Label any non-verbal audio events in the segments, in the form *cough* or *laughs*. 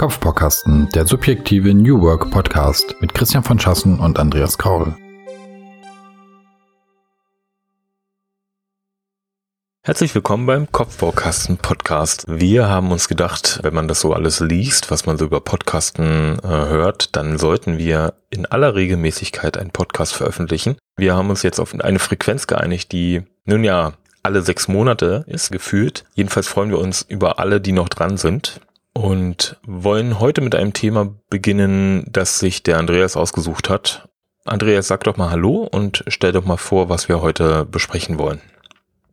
Kopfbaukasten, der subjektive New Work Podcast mit Christian von Schassen und Andreas Kaul. Herzlich willkommen beim Kopfbaukasten Podcast. Wir haben uns gedacht, wenn man das so alles liest, was man so über Podcasten äh, hört, dann sollten wir in aller Regelmäßigkeit einen Podcast veröffentlichen. Wir haben uns jetzt auf eine Frequenz geeinigt, die nun ja alle sechs Monate ist gefühlt. Jedenfalls freuen wir uns über alle, die noch dran sind und wollen heute mit einem Thema beginnen, das sich der Andreas ausgesucht hat. Andreas, sag doch mal Hallo und stell doch mal vor, was wir heute besprechen wollen.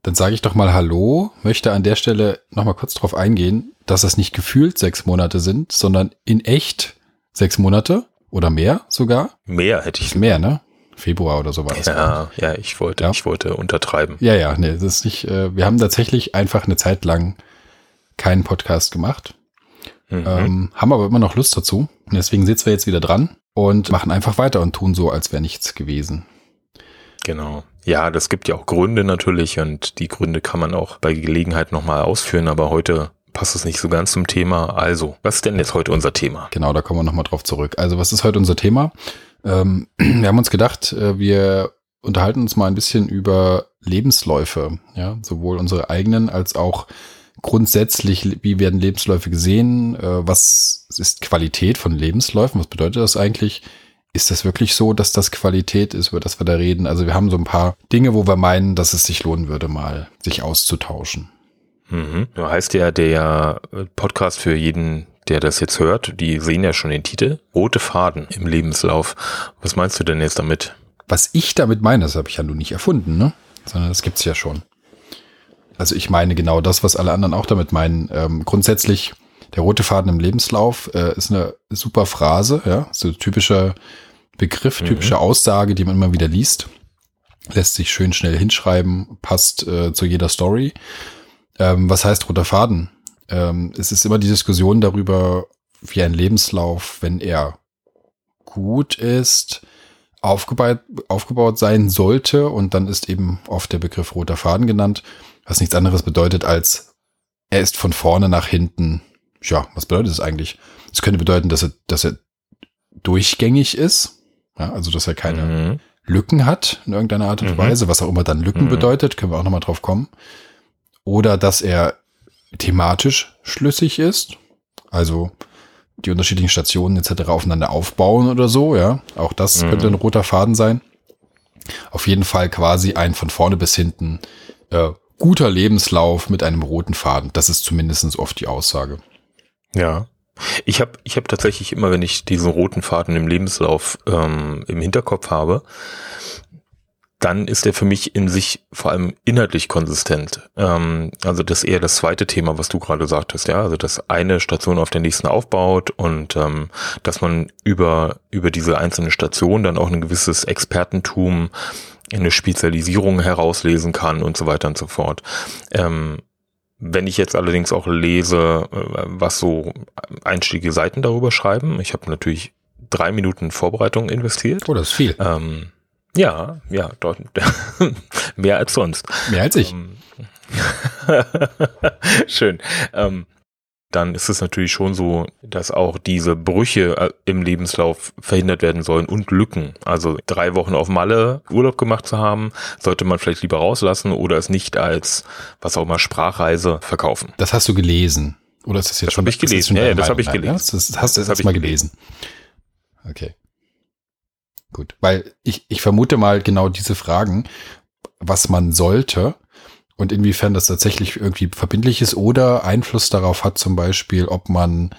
Dann sage ich doch mal Hallo, möchte an der Stelle noch mal kurz darauf eingehen, dass das nicht gefühlt sechs Monate sind, sondern in echt sechs Monate oder mehr sogar. Mehr hätte ich. Mehr, ne? Februar oder so war das. Ja, ja, ich wollte, ja. ich wollte untertreiben. Ja, ja, nee, das ist nicht, äh, wir haben tatsächlich einfach eine Zeit lang keinen Podcast gemacht. Mhm. Ähm, haben aber immer noch Lust dazu. Und deswegen sitzen wir jetzt wieder dran und machen einfach weiter und tun so, als wäre nichts gewesen. Genau. Ja, das gibt ja auch Gründe natürlich und die Gründe kann man auch bei Gelegenheit nochmal ausführen, aber heute passt es nicht so ganz zum Thema. Also, was ist denn jetzt heute unser Thema? Genau, da kommen wir nochmal drauf zurück. Also, was ist heute unser Thema? Ähm, *clears throat* wir haben uns gedacht, äh, wir unterhalten uns mal ein bisschen über Lebensläufe, ja, sowohl unsere eigenen als auch grundsätzlich, wie werden Lebensläufe gesehen? Äh, was ist Qualität von Lebensläufen? Was bedeutet das eigentlich? Ist das wirklich so, dass das Qualität ist, über das wir da reden? Also wir haben so ein paar Dinge, wo wir meinen, dass es sich lohnen würde, mal sich auszutauschen. Mhm. Du heißt ja der Podcast für jeden, der das jetzt hört, die sehen ja schon den Titel, Rote Faden im Lebenslauf. Was meinst du denn jetzt damit? Was ich damit meine, das habe ich ja nun nicht erfunden, ne? Sondern das gibt's ja schon. Also ich meine genau das, was alle anderen auch damit meinen. Ähm, grundsätzlich, der rote Faden im Lebenslauf äh, ist eine super Phrase, ja, so typischer Begriff, mhm. typische Aussage, die man immer wieder liest. Lässt sich schön schnell hinschreiben, passt äh, zu jeder Story. Ähm, was heißt roter Faden? Ähm, es ist immer die Diskussion darüber, wie ein Lebenslauf, wenn er gut ist, aufgebaut, aufgebaut sein sollte. Und dann ist eben oft der Begriff roter Faden genannt was nichts anderes bedeutet als er ist von vorne nach hinten. Ja, was bedeutet das eigentlich? Es könnte bedeuten, dass er, dass er durchgängig ist, ja, also dass er keine mhm. Lücken hat in irgendeiner Art und mhm. Weise, was auch immer dann Lücken mhm. bedeutet, können wir auch nochmal drauf kommen. Oder dass er thematisch schlüssig ist, also die unterschiedlichen Stationen etc. aufeinander aufbauen oder so, ja. Auch das mhm. könnte ein roter Faden sein. Auf jeden Fall quasi ein von vorne bis hinten äh, guter Lebenslauf mit einem roten Faden. Das ist zumindest oft die Aussage. Ja. Ich habe ich hab tatsächlich immer, wenn ich diesen roten Faden im Lebenslauf ähm, im Hinterkopf habe, dann ist er für mich in sich vor allem inhaltlich konsistent. Ähm, also das eher das zweite Thema, was du gerade sagtest, ja. Also dass eine Station auf der nächsten aufbaut und ähm, dass man über, über diese einzelne Station dann auch ein gewisses Expertentum eine Spezialisierung herauslesen kann und so weiter und so fort. Ähm, wenn ich jetzt allerdings auch lese, äh, was so einstiegige Seiten darüber schreiben, ich habe natürlich drei Minuten Vorbereitung investiert. Oh, das ist viel. Ähm, ja, ja, dort, *laughs* mehr als sonst. Mehr als ich. Ähm, *laughs* schön. Ähm, dann ist es natürlich schon so, dass auch diese Brüche äh, im Lebenslauf verhindert werden sollen und Lücken. Also drei Wochen auf Malle Urlaub gemacht zu haben, sollte man vielleicht lieber rauslassen oder es nicht als, was auch immer, Sprachreise verkaufen. Das hast du gelesen. Oder ist das jetzt das schon? Habe ich gelesen. Ja, das habe ich gelesen. Das, das hast du das mal gelesen. gelesen. Okay. Gut. Weil ich, ich vermute mal genau diese Fragen, was man sollte, und inwiefern das tatsächlich irgendwie verbindlich ist oder Einfluss darauf hat, zum Beispiel, ob man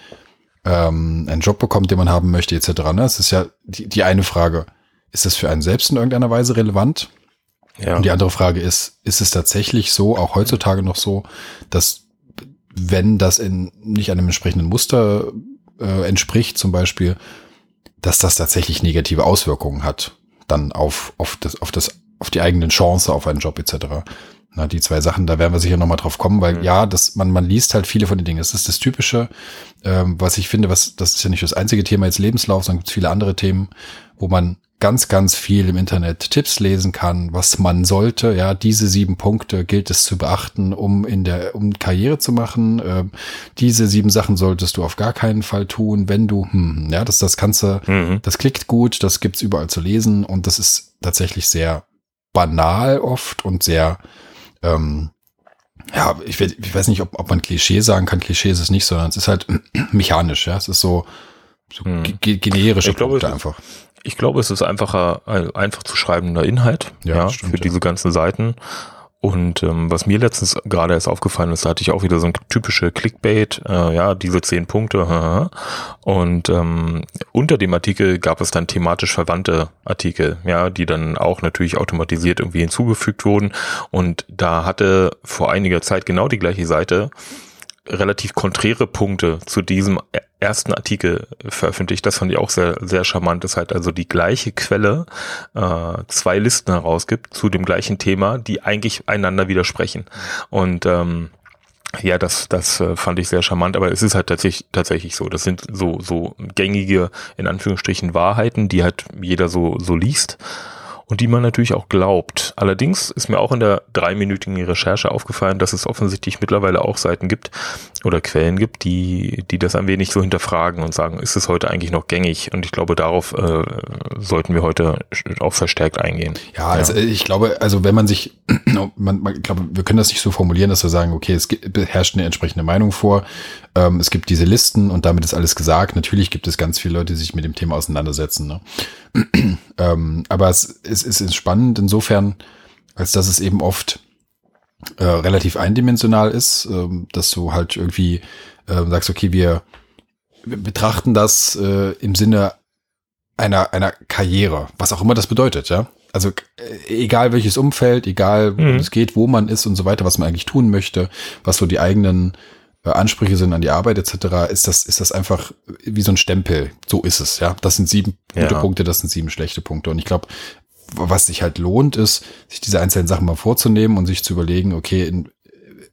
ähm, einen Job bekommt, den man haben möchte, etc. Ne? Das ist ja die, die eine Frage. Ist das für einen selbst in irgendeiner Weise relevant? Ja. Und die andere Frage ist, ist es tatsächlich so, auch heutzutage noch so, dass wenn das in nicht einem entsprechenden Muster äh, entspricht, zum Beispiel, dass das tatsächlich negative Auswirkungen hat, dann auf, auf das, auf das, auf die eigenen Chance auf einen Job etc. Na, die zwei Sachen, da werden wir sicher nochmal drauf kommen, weil mhm. ja, das, man, man liest halt viele von den Dingen. Das ist das Typische, ähm, was ich finde, was, das ist ja nicht das einzige Thema jetzt Lebenslauf, sondern gibt es viele andere Themen, wo man ganz, ganz viel im Internet Tipps lesen kann, was man sollte. Ja, diese sieben Punkte gilt es zu beachten, um in der, um Karriere zu machen. Ähm, diese sieben Sachen solltest du auf gar keinen Fall tun, wenn du, hm, ja, das, das kannst du, mhm. das klickt gut, das gibt's überall zu lesen und das ist tatsächlich sehr banal oft und sehr, ähm, ja, ich, ich weiß nicht, ob, ob man Klischee sagen kann. Klischee ist es nicht, sondern es ist halt *clears throat* mechanisch, ja. Es ist so, so hm. generische ich glaube, Punkte einfach. Ich glaube, es ist einfacher, einfach zu schreibender Inhalt, ja, ja stimmt, für ja. diese ganzen Seiten. Und ähm, was mir letztens gerade erst aufgefallen ist, da hatte ich auch wieder so ein typische Clickbait, äh, ja, diese zehn Punkte. *laughs* Und ähm, unter dem Artikel gab es dann thematisch verwandte Artikel, ja, die dann auch natürlich automatisiert irgendwie hinzugefügt wurden. Und da hatte vor einiger Zeit genau die gleiche Seite relativ konträre Punkte zu diesem ersten Artikel veröffentlicht. Das fand ich auch sehr, sehr charmant, dass halt also die gleiche Quelle äh, zwei Listen herausgibt zu dem gleichen Thema, die eigentlich einander widersprechen. Und ähm, ja, das, das äh, fand ich sehr charmant, aber es ist halt tatsächlich, tatsächlich so. Das sind so, so gängige, in Anführungsstrichen, Wahrheiten, die halt jeder so, so liest und die man natürlich auch glaubt. Allerdings ist mir auch in der dreiminütigen Recherche aufgefallen, dass es offensichtlich mittlerweile auch Seiten gibt oder Quellen gibt, die, die das ein wenig so hinterfragen und sagen, ist es heute eigentlich noch gängig? Und ich glaube, darauf äh, sollten wir heute auch verstärkt eingehen. Ja, also ja. ich glaube, also wenn man sich, *clears throat* man, man, ich glaube, wir können das nicht so formulieren, dass wir sagen, okay, es herrscht eine entsprechende Meinung vor. Ähm, es gibt diese Listen und damit ist alles gesagt. Natürlich gibt es ganz viele Leute, die sich mit dem Thema auseinandersetzen. Ne? *clears throat* ähm, aber es, es, es ist spannend insofern, als dass es eben oft äh, relativ eindimensional ist, äh, dass du halt irgendwie äh, sagst, okay, wir, wir betrachten das äh, im Sinne einer, einer Karriere, was auch immer das bedeutet, ja. Also äh, egal welches Umfeld, egal wo mhm. es geht, wo man ist und so weiter, was man eigentlich tun möchte, was so die eigenen Ansprüche sind an die Arbeit etc., ist das, ist das einfach wie so ein Stempel. So ist es, ja. Das sind sieben gute ja. Punkte, das sind sieben schlechte Punkte. Und ich glaube, was sich halt lohnt, ist, sich diese einzelnen Sachen mal vorzunehmen und sich zu überlegen, okay, in,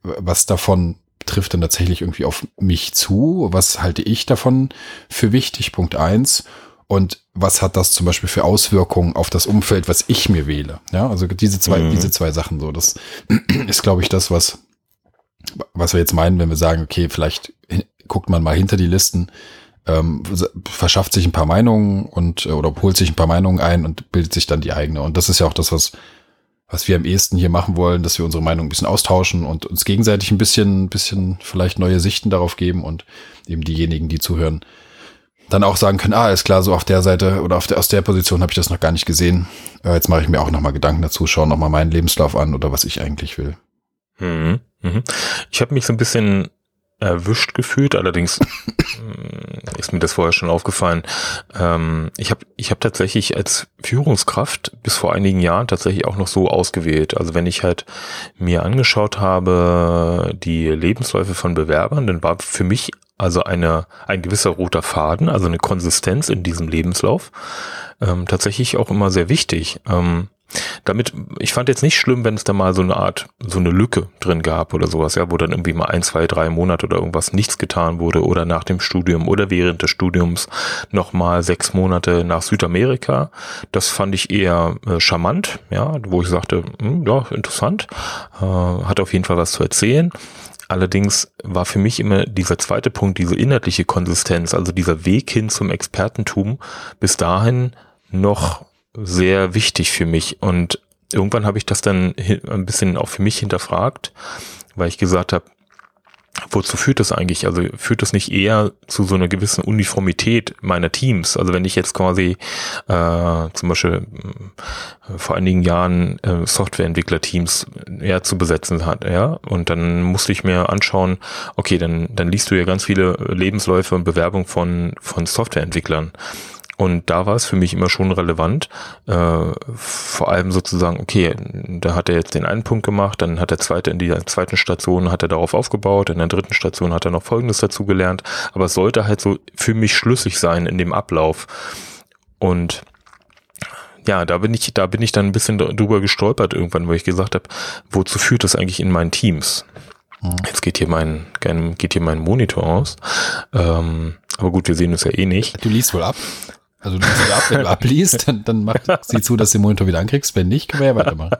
was davon trifft dann tatsächlich irgendwie auf mich zu? Was halte ich davon für wichtig? Punkt eins. Und was hat das zum Beispiel für Auswirkungen auf das Umfeld, was ich mir wähle? Ja, also diese zwei, mhm. diese zwei Sachen so. Das *clears throat* ist, glaube ich, das, was, was wir jetzt meinen, wenn wir sagen, okay, vielleicht guckt man mal hinter die Listen, ähm, verschafft sich ein paar Meinungen und äh, oder holt sich ein paar Meinungen ein und bildet sich dann die eigene. Und das ist ja auch das, was was wir am ehesten hier machen wollen, dass wir unsere Meinung ein bisschen austauschen und uns gegenseitig ein bisschen, bisschen vielleicht neue Sichten darauf geben und eben diejenigen, die zuhören, dann auch sagen können, ah, ist klar, so auf der Seite oder auf der, aus der Position habe ich das noch gar nicht gesehen. Äh, jetzt mache ich mir auch nochmal Gedanken dazu, schaue nochmal meinen Lebenslauf an oder was ich eigentlich will. Mhm. Mhm. Ich habe mich so ein bisschen erwischt gefühlt, allerdings äh, *laughs* ist mir das vorher schon aufgefallen. Ähm, ich habe ich hab tatsächlich als Führungskraft bis vor einigen Jahren tatsächlich auch noch so ausgewählt. Also wenn ich halt mir angeschaut habe, die Lebensläufe von Bewerbern, dann war für mich also eine, ein gewisser roter Faden, also eine Konsistenz in diesem Lebenslauf, ähm, tatsächlich auch immer sehr wichtig. Ähm, damit, ich fand jetzt nicht schlimm, wenn es da mal so eine Art, so eine Lücke drin gab oder sowas, ja, wo dann irgendwie mal ein, zwei, drei Monate oder irgendwas nichts getan wurde oder nach dem Studium oder während des Studiums nochmal sechs Monate nach Südamerika. Das fand ich eher äh, charmant, ja, wo ich sagte, hm, ja, interessant, äh, hat auf jeden Fall was zu erzählen. Allerdings war für mich immer dieser zweite Punkt, diese inhaltliche Konsistenz, also dieser Weg hin zum Expertentum, bis dahin noch sehr wichtig für mich. Und irgendwann habe ich das dann ein bisschen auch für mich hinterfragt, weil ich gesagt habe, wozu führt das eigentlich? Also führt das nicht eher zu so einer gewissen Uniformität meiner Teams? Also wenn ich jetzt quasi äh, zum Beispiel äh, vor einigen Jahren äh, Softwareentwicklerteams ja zu besetzen hat, ja, und dann musste ich mir anschauen, okay, dann dann liest du ja ganz viele Lebensläufe und Bewerbungen von von Softwareentwicklern. Und da war es für mich immer schon relevant, äh, vor allem sozusagen, okay, da hat er jetzt den einen Punkt gemacht, dann hat der zweite in der zweiten Station hat er darauf aufgebaut, in der dritten Station hat er noch Folgendes dazu gelernt, aber es sollte halt so für mich schlüssig sein in dem Ablauf. Und ja, da bin ich, da bin ich dann ein bisschen drüber gestolpert irgendwann, wo ich gesagt habe, wozu führt das eigentlich in meinen Teams? Mhm. Jetzt geht hier mein, geht hier mein Monitor aus. Ähm, aber gut, wir sehen uns ja eh nicht. Du liest wohl ab? Also du ab, wenn du abliest, dann, dann mach sie zu, dass du den Monitor wieder ankriegst. Wenn nicht, können wir ja weitermachen.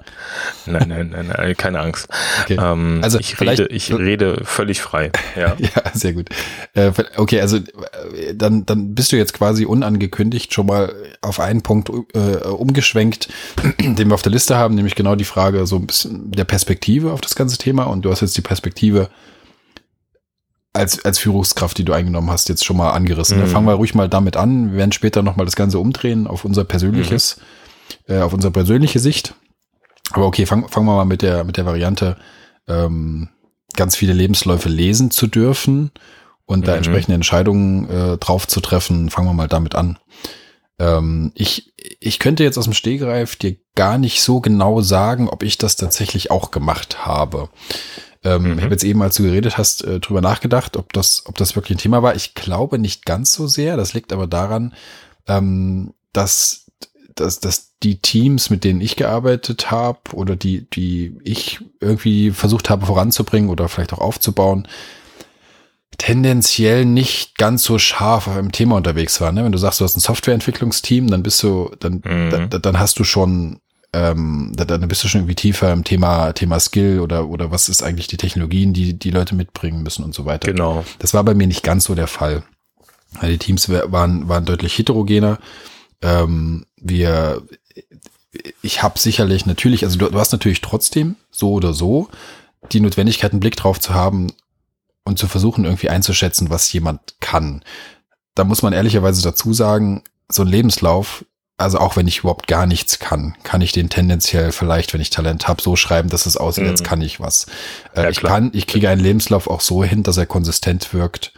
Nein, nein, nein, nein keine Angst. Okay. Ähm, also ich rede, ich rede völlig frei. Ja, *laughs* ja sehr gut. Äh, okay, also äh, dann, dann bist du jetzt quasi unangekündigt schon mal auf einen Punkt äh, umgeschwenkt, *clears throat* den wir auf der Liste haben, nämlich genau die Frage so ein bisschen der Perspektive auf das ganze Thema. Und du hast jetzt die Perspektive als, als Führungskraft, die du eingenommen hast, jetzt schon mal angerissen. Mhm. Fangen wir ruhig mal damit an. Wir werden später nochmal das Ganze umdrehen auf unser persönliches, mhm. äh, auf unsere persönliche Sicht. Aber okay, fangen fangen wir mal mit der, mit der Variante, ähm, ganz viele Lebensläufe lesen zu dürfen und mhm. da entsprechende Entscheidungen äh, drauf zu treffen. Fangen wir mal damit an. Ähm, ich, ich könnte jetzt aus dem Stehgreif dir gar nicht so genau sagen, ob ich das tatsächlich auch gemacht habe. Ähm, mhm. Ich habe jetzt eben, als du geredet hast, äh, drüber nachgedacht, ob das, ob das wirklich ein Thema war. Ich glaube nicht ganz so sehr. Das liegt aber daran, ähm, dass, dass, dass die Teams, mit denen ich gearbeitet habe oder die, die ich irgendwie versucht habe voranzubringen oder vielleicht auch aufzubauen, tendenziell nicht ganz so scharf auf einem Thema unterwegs waren. Ne? Wenn du sagst, du hast ein Softwareentwicklungsteam, dann bist du, dann, mhm. da, dann hast du schon ähm, da, dann bist du schon irgendwie tiefer im Thema, Thema Skill oder, oder was ist eigentlich die Technologien, die die Leute mitbringen müssen und so weiter. Genau. Das war bei mir nicht ganz so der Fall. Die Teams waren, waren deutlich heterogener. Ähm, wir, ich habe sicherlich natürlich, also du, du hast natürlich trotzdem so oder so die Notwendigkeit, einen Blick drauf zu haben und zu versuchen, irgendwie einzuschätzen, was jemand kann. Da muss man ehrlicherweise dazu sagen, so ein Lebenslauf also auch wenn ich überhaupt gar nichts kann, kann ich den tendenziell vielleicht, wenn ich Talent habe, so schreiben, dass es aussieht, mhm. jetzt kann ich was. Äh, ja, ich kann, ich kriege einen Lebenslauf auch so hin, dass er konsistent wirkt,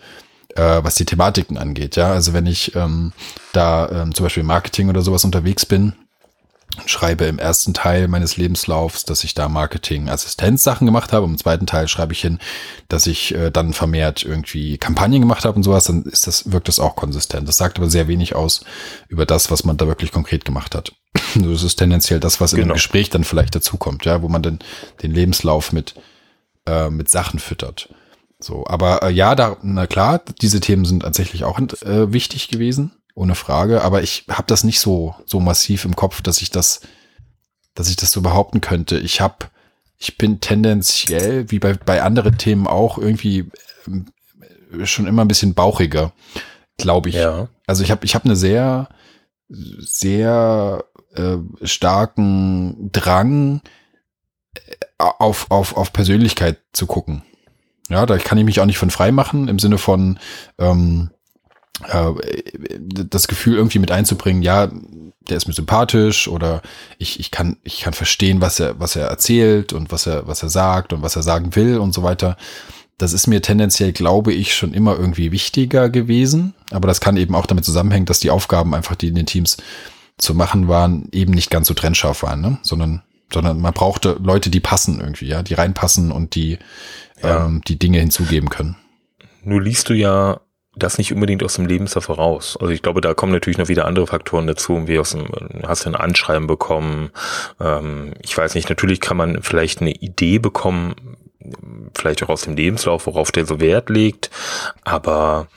äh, was die Thematiken angeht. Ja, also wenn ich ähm, da ähm, zum Beispiel Marketing oder sowas unterwegs bin, schreibe im ersten Teil meines Lebenslaufs, dass ich da Marketing-Assistenzsachen gemacht habe. Im zweiten Teil schreibe ich hin, dass ich äh, dann vermehrt irgendwie Kampagnen gemacht habe und sowas. Dann ist das, wirkt das auch konsistent. Das sagt aber sehr wenig aus über das, was man da wirklich konkret gemacht hat. *clears throat* das ist tendenziell das, was genau. in einem Gespräch dann vielleicht dazukommt, ja, wo man dann den Lebenslauf mit, äh, mit Sachen füttert. So, aber äh, ja, da, na klar, diese Themen sind tatsächlich auch äh, wichtig gewesen ohne Frage. Aber ich habe das nicht so, so massiv im Kopf, dass ich das, dass ich das so behaupten könnte. Ich habe, ich bin tendenziell, wie bei, bei anderen Themen auch, irgendwie äh, schon immer ein bisschen bauchiger, glaube ich. Ja. Also ich habe ich hab eine sehr, sehr äh, starken Drang äh, auf, auf, auf Persönlichkeit zu gucken. Ja, da kann ich mich auch nicht von frei machen, im Sinne von, ähm, äh, das Gefühl irgendwie mit einzubringen, ja, der ist mir sympathisch oder ich, ich kann, ich kann verstehen, was er, was er erzählt und was er, was er sagt und was er sagen will und so weiter. Das ist mir tendenziell, glaube ich, schon immer irgendwie wichtiger gewesen. Aber das kann eben auch damit zusammenhängen, dass die Aufgaben einfach, die in den Teams zu machen waren, eben nicht ganz so trennscharf waren, ne? sondern, sondern man brauchte Leute, die passen irgendwie, ja, die reinpassen und die, ja. ähm, die Dinge hinzugeben können. Nur liest du ja das nicht unbedingt aus dem Lebenslauf raus. Also ich glaube, da kommen natürlich noch wieder andere Faktoren dazu, wie aus dem, hast du ein Anschreiben bekommen. Ähm, ich weiß nicht, natürlich kann man vielleicht eine Idee bekommen, vielleicht auch aus dem Lebenslauf, worauf der so Wert legt, aber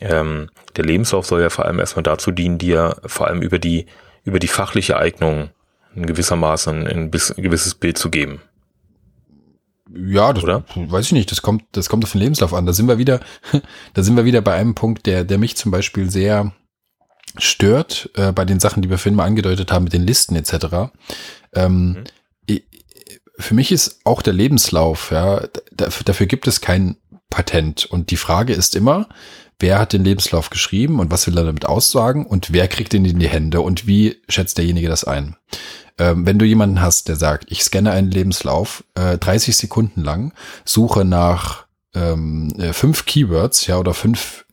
ähm, der Lebenslauf soll ja vor allem erstmal dazu dienen, dir vor allem über die, über die fachliche Eignung in gewissermaßen ein, ein gewisses Bild zu geben. Ja, das Oder? weiß ich nicht. Das kommt, das kommt auf den Lebenslauf an. Da sind wir wieder, *laughs* da sind wir wieder bei einem Punkt, der, der mich zum Beispiel sehr stört äh, bei den Sachen, die wir vorhin mal angedeutet haben mit den Listen etc. Ähm, mhm. für mich ist auch der Lebenslauf, ja, dafür, dafür gibt es kein Patent. Und die Frage ist immer, wer hat den Lebenslauf geschrieben und was will er damit aussagen und wer kriegt ihn in die Hände und wie schätzt derjenige das ein? Ähm, wenn du jemanden hast, der sagt, ich scanne einen Lebenslauf äh, 30 Sekunden lang, suche nach ähm, äh, fünf Keywords, ja, oder fünf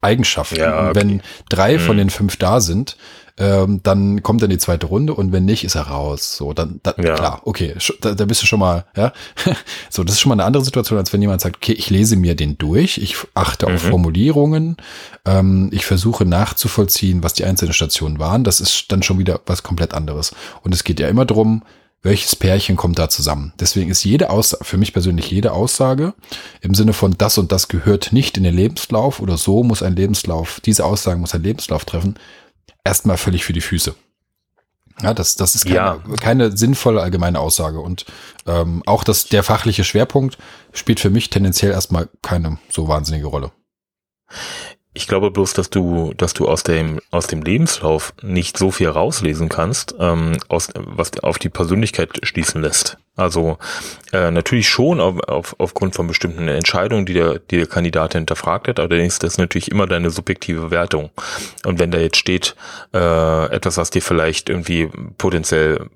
Eigenschaften. Ja, okay. Wenn drei mhm. von den fünf da sind, ähm, dann kommt er in die zweite Runde und wenn nicht, ist er raus. So, dann, dann ja. klar, okay, da, da bist du schon mal, ja. *laughs* so, das ist schon mal eine andere Situation, als wenn jemand sagt, okay, ich lese mir den durch, ich achte mhm. auf Formulierungen, ähm, ich versuche nachzuvollziehen, was die einzelnen Stationen waren. Das ist dann schon wieder was komplett anderes. Und es geht ja immer drum, welches Pärchen kommt da zusammen. Deswegen ist jede Aussage, für mich persönlich jede Aussage im Sinne von das und das gehört nicht in den Lebenslauf oder so muss ein Lebenslauf, diese Aussagen muss ein Lebenslauf treffen, erstmal völlig für die Füße. Ja, das, das ist keine, Ja. keine sinnvolle allgemeine Aussage. Und ähm, auch das, der fachliche Schwerpunkt spielt für mich tendenziell erstmal keine so wahnsinnige Rolle. Ich glaube bloß, dass du, dass du aus dem, aus dem Lebenslauf nicht so viel rauslesen kannst, ähm, aus, was auf die Persönlichkeit schließen lässt. Also äh, natürlich schon auf, auf, aufgrund von bestimmten Entscheidungen, die der, die der Kandidat hinterfragt hat, allerdings das ist natürlich immer deine subjektive Wertung. Und wenn da jetzt steht, äh, etwas, was dir vielleicht irgendwie potenziell,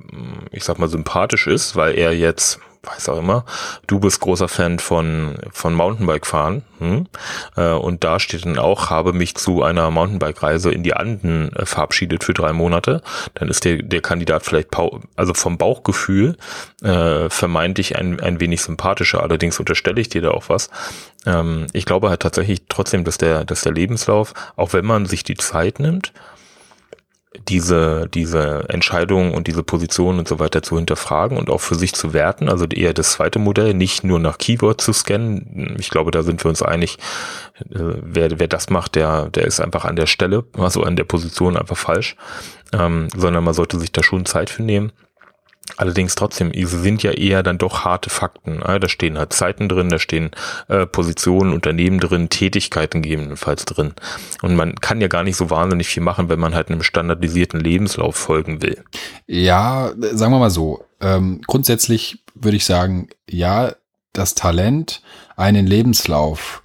ich sag mal, sympathisch ist, weil er jetzt weiß auch immer, du bist großer Fan von, von Mountainbike fahren, hm? äh, und da steht dann auch, habe mich zu einer Mountainbike-Reise in die Anden äh, verabschiedet für drei Monate, dann ist der, der Kandidat vielleicht, also vom Bauchgefühl, äh, vermeintlich ein, ein wenig sympathischer, allerdings unterstelle ich dir da auch was. Ähm, ich glaube halt tatsächlich trotzdem, dass der, dass der Lebenslauf, auch wenn man sich die Zeit nimmt, diese, diese Entscheidungen und diese Positionen und so weiter zu hinterfragen und auch für sich zu werten. Also eher das zweite Modell, nicht nur nach Keyword zu scannen. Ich glaube, da sind wir uns einig. Äh, wer, wer das macht, der, der ist einfach an der Stelle, also an der Position einfach falsch. Ähm, sondern man sollte sich da schon Zeit für nehmen. Allerdings trotzdem, sie sind ja eher dann doch harte Fakten. Ja, da stehen halt Zeiten drin, da stehen äh, Positionen, Unternehmen drin, Tätigkeiten gegebenenfalls drin. Und man kann ja gar nicht so wahnsinnig viel machen, wenn man halt einem standardisierten Lebenslauf folgen will. Ja, sagen wir mal so. Ähm, grundsätzlich würde ich sagen, ja, das Talent, einen Lebenslauf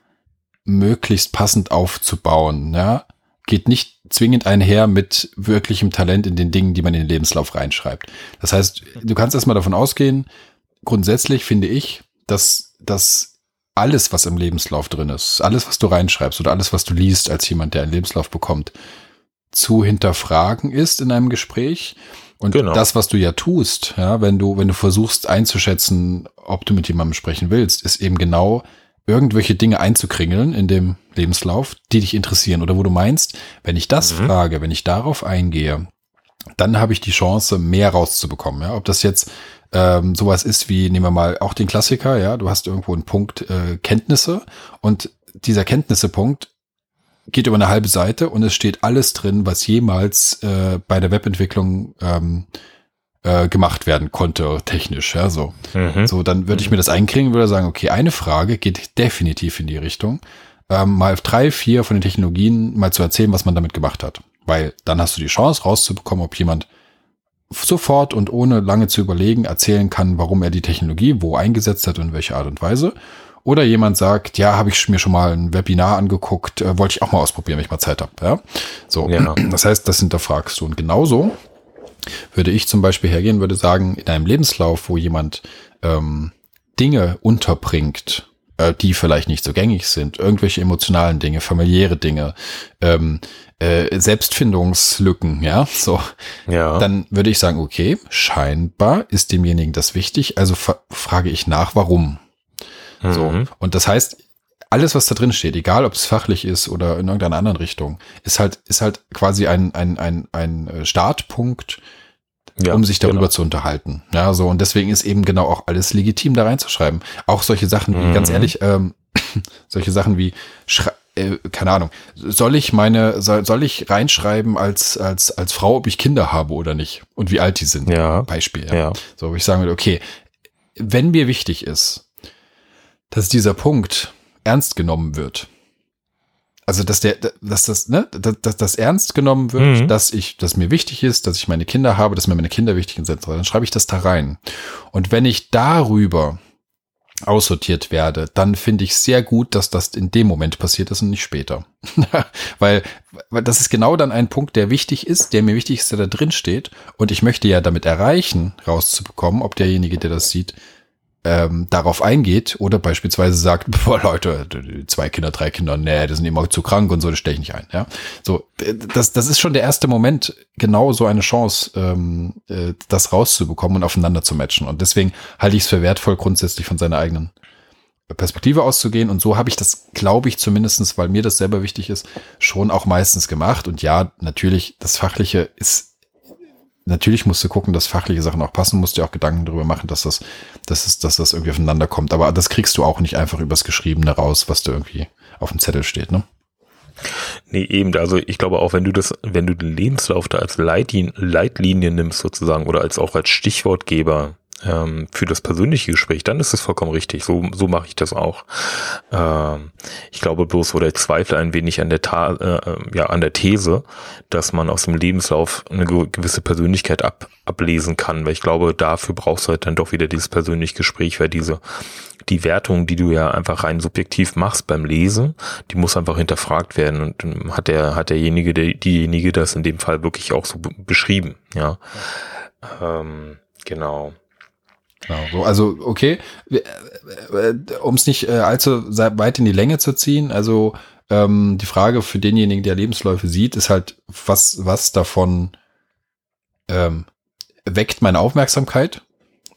möglichst passend aufzubauen, ja, geht nicht zwingend einher mit wirklichem Talent in den Dingen, die man in den Lebenslauf reinschreibt. Das heißt, du kannst erstmal davon ausgehen, grundsätzlich finde ich, dass, dass alles, was im Lebenslauf drin ist, alles, was du reinschreibst oder alles, was du liest als jemand, der einen Lebenslauf bekommt, zu hinterfragen ist in einem Gespräch. Und Genau. das, was du ja tust, ja, wenn du, wenn du versuchst einzuschätzen, ob du mit jemandem sprechen willst, ist eben genau irgendwelche Dinge einzukringeln in dem Lebenslauf, die dich interessieren oder wo du meinst, wenn ich das Mhm. frage, wenn ich darauf eingehe, dann habe ich die Chance, mehr rauszubekommen. Ja, ob das jetzt ähm, sowas ist wie, nehmen wir mal auch den Klassiker, ja, du hast irgendwo einen Punkt äh, Kenntnisse und dieser Kenntnissepunkt geht über eine halbe Seite und es steht alles drin, was jemals äh, bei der Webentwicklung ähm, äh, gemacht werden konnte, technisch, ja, so. Mhm. So, dann würde ich mir das einkriegen, würde sagen, okay, eine Frage geht definitiv in die Richtung, ähm, mal drei, vier von den Technologien mal zu erzählen, was man damit gemacht hat. Weil dann hast du die Chance rauszubekommen, ob jemand sofort und ohne lange zu überlegen erzählen kann, warum er die Technologie wo eingesetzt hat und in welcher Art und Weise. Oder jemand sagt, ja, habe ich mir schon mal ein Webinar angeguckt, äh, wollte ich auch mal ausprobieren, wenn ich mal Zeit habe. Ja? So, Ja. *clears throat* das heißt, das hinterfragst du. Und genauso würde ich zum Beispiel hergehen, würde sagen, in einem Lebenslauf, wo jemand ähm, Dinge unterbringt, äh, die vielleicht nicht so gängig sind, irgendwelche emotionalen Dinge, familiäre Dinge, ähm, äh, Selbstfindungslücken, ja, so, Ja. dann würde ich sagen, okay, scheinbar ist demjenigen das wichtig, also fra- frage ich nach, warum. So. Mhm. Und das heißt, alles, was da drin steht, egal ob es fachlich ist oder in irgendeiner anderen Richtung, ist halt, ist halt quasi ein, ein, ein, ein äh, Startpunkt, ja, um sich darüber genau. zu unterhalten. Ja, so. Und deswegen ist eben genau auch alles legitim da reinzuschreiben. Auch solche Sachen wie, Mhm. ganz ehrlich, ähm, *coughs* solche Sachen wie, äh, keine Ahnung, soll ich meine, soll, soll ich reinschreiben als, als, als Frau, ob ich Kinder habe oder nicht und wie alt die sind? Ja. Beispiel. Ja. So, wo ich sagen würde, okay, wenn mir wichtig ist, dass dieser Punkt ernst genommen wird, also dass der, dass das, ne, dass, dass das ernst genommen wird, Mhm. dass ich, dass mir wichtig ist, dass ich meine Kinder habe, dass mir meine Kinder wichtig sind, dann schreibe ich das da rein. Und wenn ich darüber aussortiert werde, dann finde ich sehr gut, dass das in dem Moment passiert ist und nicht später. *laughs* weil, weil das ist genau dann ein Punkt, der wichtig ist, der mir wichtig ist, der da drin steht. Und ich möchte ja damit erreichen, rauszubekommen, ob derjenige, der das sieht, ähm, darauf eingeht oder beispielsweise sagt, *laughs* boah Leute, zwei Kinder, drei Kinder, nee, die sind immer zu krank und so, das stelle ich nicht ein. Ja, so äh, das, das ist schon der erste Moment, genau so eine Chance, ähm, äh, das rauszubekommen und aufeinander zu matchen. Und deswegen halte ich es für wertvoll, grundsätzlich von seiner eigenen Perspektive auszugehen. Und so habe ich das, glaube ich, zumindestens, weil mir das selber wichtig ist, schon auch meistens gemacht. Und ja, natürlich, das Fachliche ist natürlich musst du gucken, dass fachliche Sachen auch passen, musst dir auch Gedanken darüber machen, dass das, dass es, dass das irgendwie aufeinander kommt. Aber das kriegst du auch nicht einfach übers Geschriebene raus, was da irgendwie auf dem Zettel steht, ne? Nee, eben, also ich glaube auch, wenn du das, wenn du den Lebenslauf da als Leitlinie, Leitlinie nimmst sozusagen oder als auch als Stichwortgeber ähm, für das persönliche Gespräch, dann ist es vollkommen richtig. So, so mache ich das auch. Ähm, ich glaube bloß oder ich zweifle ein wenig an der, Ta äh, ja, an der These, dass man aus dem Lebenslauf eine gewisse Persönlichkeit ab, ablesen kann, weil ich glaube, dafür brauchst du halt dann doch wieder dieses persönliche Gespräch, weil diese die Wertung, die du ja einfach rein subjektiv machst beim Lesen, die muss einfach hinterfragt werden und hat der hat derjenige der, diejenige das in dem Fall wirklich auch so beschrieben, ja. Ähm, genau. Genau, so, also okay, äh, äh, um es nicht äh, allzu weit in die Länge zu ziehen, also ähm, die Frage für denjenigen, der Lebensläufe sieht, ist halt, was, was davon ähm, weckt meine Aufmerksamkeit?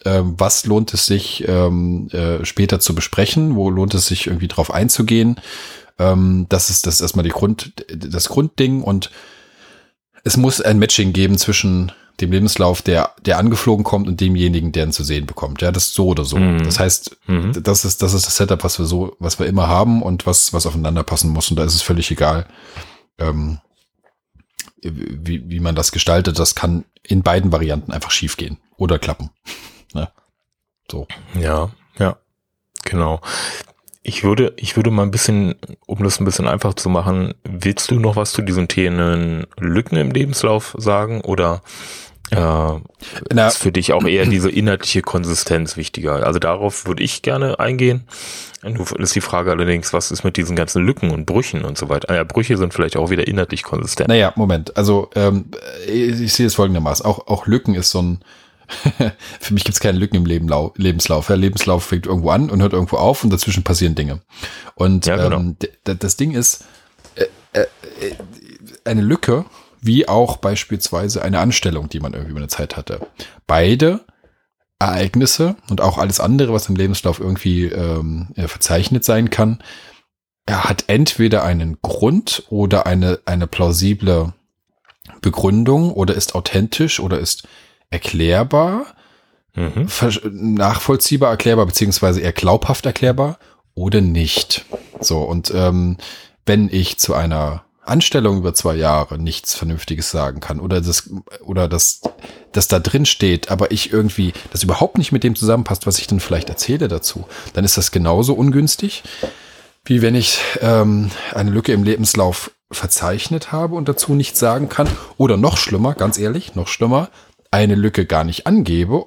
Ähm, was lohnt es sich ähm, äh, später zu besprechen? Wo lohnt es sich irgendwie drauf einzugehen? Ähm, das ist das ist erstmal die Grund, das Grundding und es muss ein Matching geben zwischen dem Lebenslauf, der, der angeflogen kommt und demjenigen, der ihn zu sehen bekommt. Ja, das ist so oder so. Mhm. Das heißt, mhm. das ist, das ist das Setup, was wir so, was wir immer haben und was, was aufeinander passen muss. Und da ist es völlig egal, ähm, wie, wie man das gestaltet. Das kann in beiden Varianten einfach schiefgehen oder klappen. *laughs* ne? So. Ja, ja, genau. Ich würde, ich würde mal ein bisschen, um das ein bisschen einfach zu machen, willst du noch was zu diesen Themen Lücken im Lebenslauf sagen oder äh, Na, ist für dich auch eher diese inhaltliche Konsistenz wichtiger. Also darauf würde ich gerne eingehen. Nur ist die Frage allerdings, was ist mit diesen ganzen Lücken und Brüchen und so weiter? Ah ja, Brüche sind vielleicht auch wieder inhaltlich konsistent. Naja, Moment. Also ähm, ich, ich sehe es folgendermaßen. Auch, auch Lücken ist so ein *laughs* für mich gibt es keine Lücken im Leben, Lebenslauf. Der Lebenslauf fängt irgendwo an und hört irgendwo auf und dazwischen passieren Dinge. Und ja, genau. ähm, das Ding ist, äh, äh, eine Lücke wie auch beispielsweise eine Anstellung, die man irgendwie über eine Zeit hatte. Beide Ereignisse und auch alles andere, was im Lebenslauf irgendwie ähm, verzeichnet sein kann, er hat entweder einen Grund oder eine, eine plausible Begründung oder ist authentisch oder ist erklärbar, mhm. nachvollziehbar erklärbar, beziehungsweise eher glaubhaft erklärbar oder nicht. So, und ähm, wenn ich zu einer Anstellung über zwei Jahre nichts Vernünftiges sagen kann oder das oder das das da drin steht, aber ich irgendwie das überhaupt nicht mit dem zusammenpasst, was ich dann vielleicht erzähle dazu, dann ist das genauso ungünstig, wie wenn ich ähm, eine Lücke im Lebenslauf verzeichnet habe und dazu nichts sagen kann oder noch schlimmer, ganz ehrlich, noch schlimmer, eine Lücke gar nicht angebe,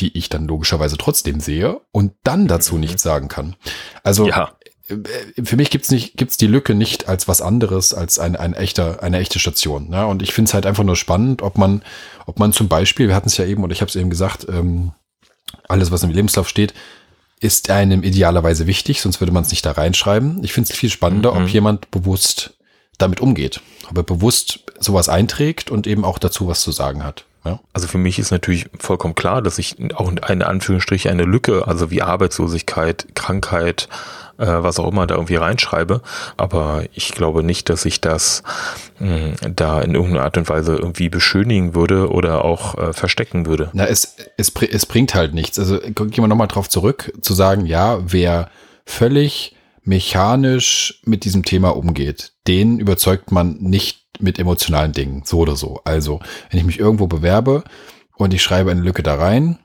die ich dann logischerweise trotzdem sehe und dann dazu mhm. nichts sagen kann. Also ja. Äh, für mich gibt's nicht, gibt's die Lücke nicht als was anderes als ein, ein echter, eine echte Station. Ne? Und ich finde es halt einfach nur spannend, ob man, ob man zum Beispiel, wir hatten es ja eben, oder ich habe es eben gesagt, ähm, alles, was im Lebenslauf steht, ist einem idealerweise wichtig, sonst würde man es nicht da reinschreiben. Ich finde es viel spannender, mhm. ob jemand bewusst damit umgeht, ob er bewusst sowas einträgt und eben auch dazu was zu sagen hat. Ja. Also für mich ist natürlich vollkommen klar, dass ich auch in Anführungsstrich eine Lücke, also wie Arbeitslosigkeit, Krankheit, äh, was auch immer da irgendwie reinschreibe. Aber ich glaube nicht, dass ich das mh, hm, da in irgendeiner Art und Weise irgendwie beschönigen würde oder auch äh, verstecken würde. Na, es, es, es bringt halt nichts. Also gehen wir nochmal drauf zurück, zu sagen, ja, wer völlig mechanisch mit diesem Thema umgeht, den überzeugt man nicht mit emotionalen Dingen, so oder so. Also, wenn ich mich irgendwo bewerbe und ich schreibe eine Lücke da rein,